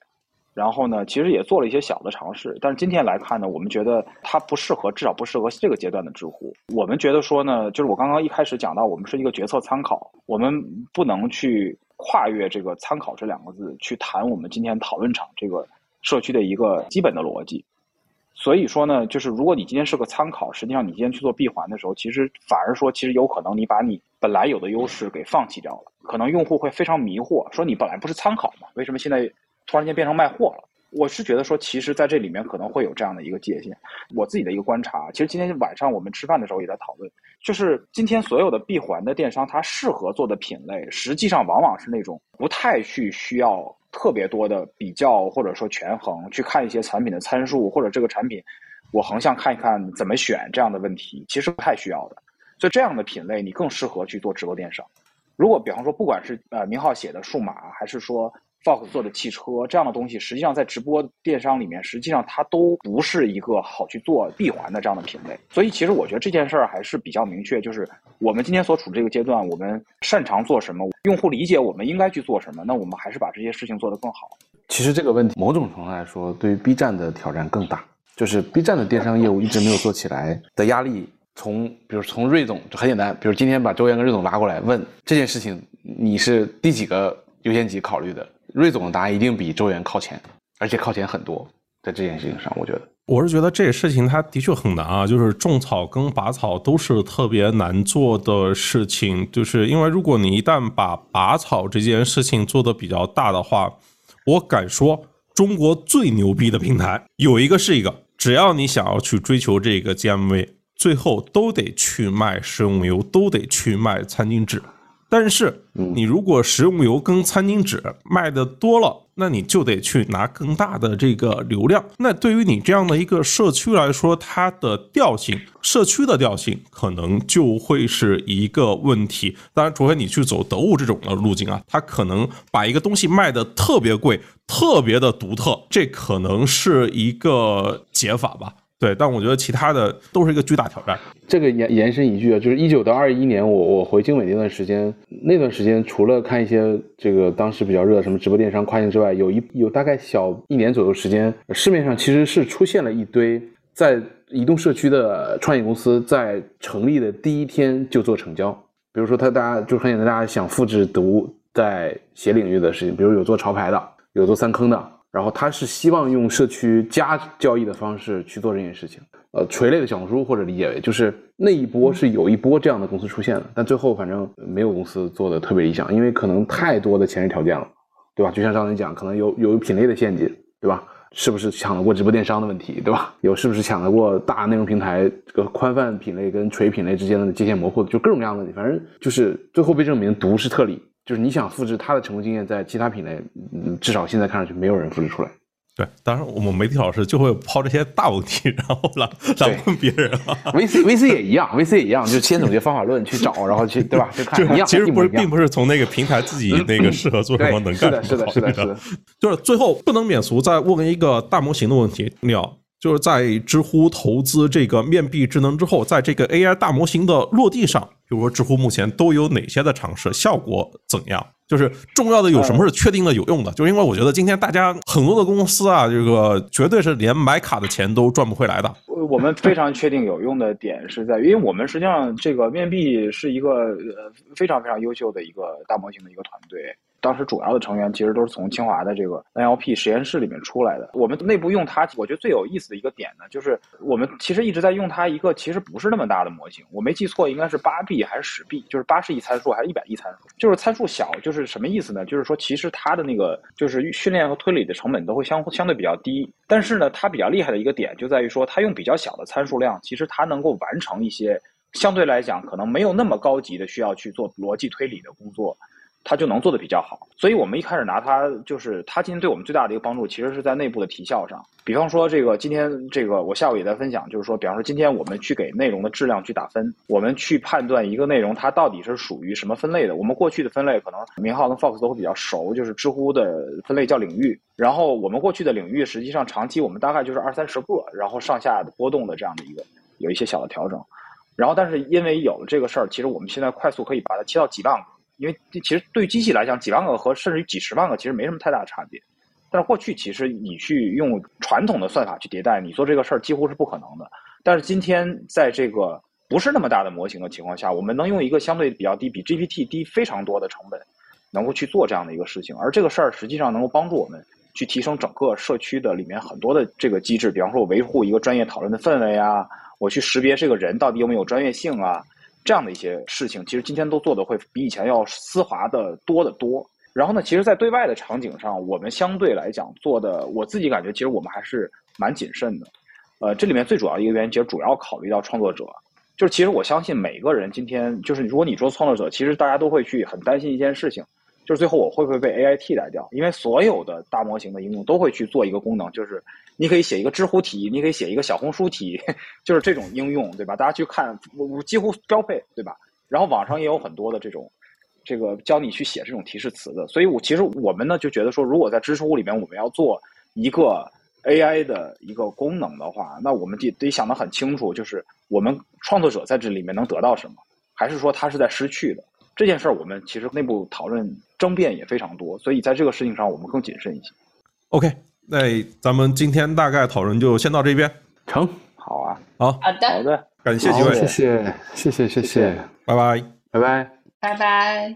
然后呢，其实也做了一些小的尝试，但是今天来看呢，我们觉得它不适合，至少不适合这个阶段的知乎。我们觉得说呢，就是我刚刚一开始讲到，我们是一个决策参考，我们不能去跨越这个“参考”这两个字去谈我们今天讨论场这个社区的一个基本的逻辑。所以说呢，就是如果你今天是个参考，实际上你今天去做闭环的时候，其实反而说，其实有可能你把你本来有的优势给放弃掉了，可能用户会非常迷惑，说你本来不是参考嘛，为什么现在？突然间变成卖货了，我是觉得说，其实在这里面可能会有这样的一个界限。我自己的一个观察，其实今天晚上我们吃饭的时候也在讨论，就是今天所有的闭环的电商，它适合做的品类，实际上往往是那种不太去需要特别多的比较或者说权衡，去看一些产品的参数或者这个产品我横向看一看怎么选这样的问题，其实不太需要的。所以这样的品类，你更适合去做直播电商。如果比方说，不管是呃明浩写的数码，还是说。Fox 做的汽车这样的东西，实际上在直播电商里面，实际上它都不是一个好去做闭环的这样的品类。所以，其实我觉得这件事儿还是比较明确，就是我们今天所处这个阶段，我们擅长做什么，用户理解我们应该去做什么，那我们还是把这些事情做得更好。其实这个问题，某种程度来说，对于 B 站的挑战更大，就是 B 站的电商业务一直没有做起来的压力。从比如从瑞总就很简单，比如今天把周岩跟瑞总拉过来问这件事情，你是第几个优先级考虑的？瑞总的答案一定比周元靠前，而且靠前很多。在这件事情上，我觉得我是觉得这个事情它的确很难啊，就是种草跟拔草都是特别难做的事情。就是因为如果你一旦把拔草这件事情做的比较大的话，我敢说中国最牛逼的平台有一个是一个，只要你想要去追求这个 GMV，最后都得去卖食用油，都得去卖餐巾纸。但是，你如果食用油跟餐巾纸卖的多了，那你就得去拿更大的这个流量。那对于你这样的一个社区来说，它的调性，社区的调性可能就会是一个问题。当然，除非你去走得物这种的路径啊，它可能把一个东西卖的特别贵，特别的独特，这可能是一个解法吧。对，但我觉得其他的都是一个巨大挑战。这个延延伸一句啊，就是一九到二一年，我我回经纬那段时间，那段时间除了看一些这个当时比较热的什么直播电商跨境之外，有一有大概小一年左右时间，市面上其实是出现了一堆在移动社区的创业公司，在成立的第一天就做成交。比如说，他大家就很简单，大家想复制读在鞋领域的事情，比如有做潮牌的，有做三坑的。然后他是希望用社区加交易的方式去做这件事情，呃，垂类的小红书或者理解为就是那一波是有一波这样的公司出现了，但最后反正没有公司做的特别理想，因为可能太多的前置条件了，对吧？就像刚才讲，可能有有品类的陷阱，对吧？是不是抢得过直播电商的问题，对吧？有是不是抢得过大内容平台这个宽泛品类跟垂品类之间的界限模糊，就各种各样的问题，反正就是最后被证明毒是特例。就是你想复制他的成功经验，在其他品类，嗯，至少现在看上去没有人复制出来。对，当然我们媒体老师就会抛这些大问题，然后来来问别人。VC VC 也一样，VC 也一样，就先总结方法论去找，然后去对吧？就 看一样。其实不是，并不是从那个平台自己那个适合做什么能干什么。是的，是的，是的，是的。就是最后不能免俗，再问一个大模型的问题，鸟。就是在知乎投资这个面壁智能之后，在这个 AI 大模型的落地上，比如说知乎目前都有哪些的尝试，效果怎样？就是重要的有什么是确定的有用的？就是因为我觉得今天大家很多的公司啊，这个绝对是连买卡的钱都赚不回来的。我们非常确定有用的点是在，因为我们实际上这个面壁是一个呃非常非常优秀的一个大模型的一个团队。当时主要的成员其实都是从清华的这个 NLP 实验室里面出来的。我们内部用它，我觉得最有意思的一个点呢，就是我们其实一直在用它一个其实不是那么大的模型。我没记错，应该是八 B 还是十 B，就是八十亿参数还是一百亿参数？就是参数小，就是什么意思呢？就是说其实它的那个就是训练和推理的成本都会相相对比较低。但是呢，它比较厉害的一个点就在于说，它用比较小的参数量，其实它能够完成一些相对来讲可能没有那么高级的需要去做逻辑推理的工作。它就能做的比较好，所以我们一开始拿它，就是它今天对我们最大的一个帮助，其实是在内部的提效上。比方说，这个今天这个我下午也在分享，就是说，比方说今天我们去给内容的质量去打分，我们去判断一个内容它到底是属于什么分类的。我们过去的分类可能明浩跟 Fox 都会比较熟，就是知乎的分类叫领域，然后我们过去的领域实际上长期我们大概就是二三十个，然后上下波动的这样的一个有一些小的调整，然后但是因为有了这个事儿，其实我们现在快速可以把它切到几万个。因为其实对于机器来讲，几万个和甚至于几十万个其实没什么太大的差别，但是过去其实你去用传统的算法去迭代，你做这个事儿几乎是不可能的。但是今天在这个不是那么大的模型的情况下，我们能用一个相对比较低、比 GPT 低非常多的成本，能够去做这样的一个事情。而这个事儿实际上能够帮助我们去提升整个社区的里面很多的这个机制，比方说我维护一个专业讨论的氛围啊，我去识别这个人到底有没有专业性啊，这样的一些事情，其实今天都做的会比以前要丝滑的多得多。然后呢，其实，在对外的场景上，我们相对来讲做的，我自己感觉，其实我们还是蛮谨慎的。呃，这里面最主要一个原因，其实主要考虑到创作者，就是其实我相信每个人今天，就是如果你说创作者，其实大家都会去很担心一件事情，就是最后我会不会被 AI 替代掉？因为所有的大模型的应用都会去做一个功能，就是你可以写一个知乎题，你可以写一个小红书题，就是这种应用，对吧？大家去看，我我几乎标配，对吧？然后网上也有很多的这种。这个教你去写这种提示词的，所以我其实我们呢就觉得说，如果在知识库里面我们要做一个 AI 的一个功能的话，那我们得得想得很清楚，就是我们创作者在这里面能得到什么，还是说他是在失去的这件事儿，我们其实内部讨论争辩也非常多，所以在这个事情上我们更谨慎一些。OK，那咱们今天大概讨论就先到这边，成，好啊，好，好的，好的，感谢几位，谢谢，谢谢，谢谢，拜拜。拜拜。拜拜。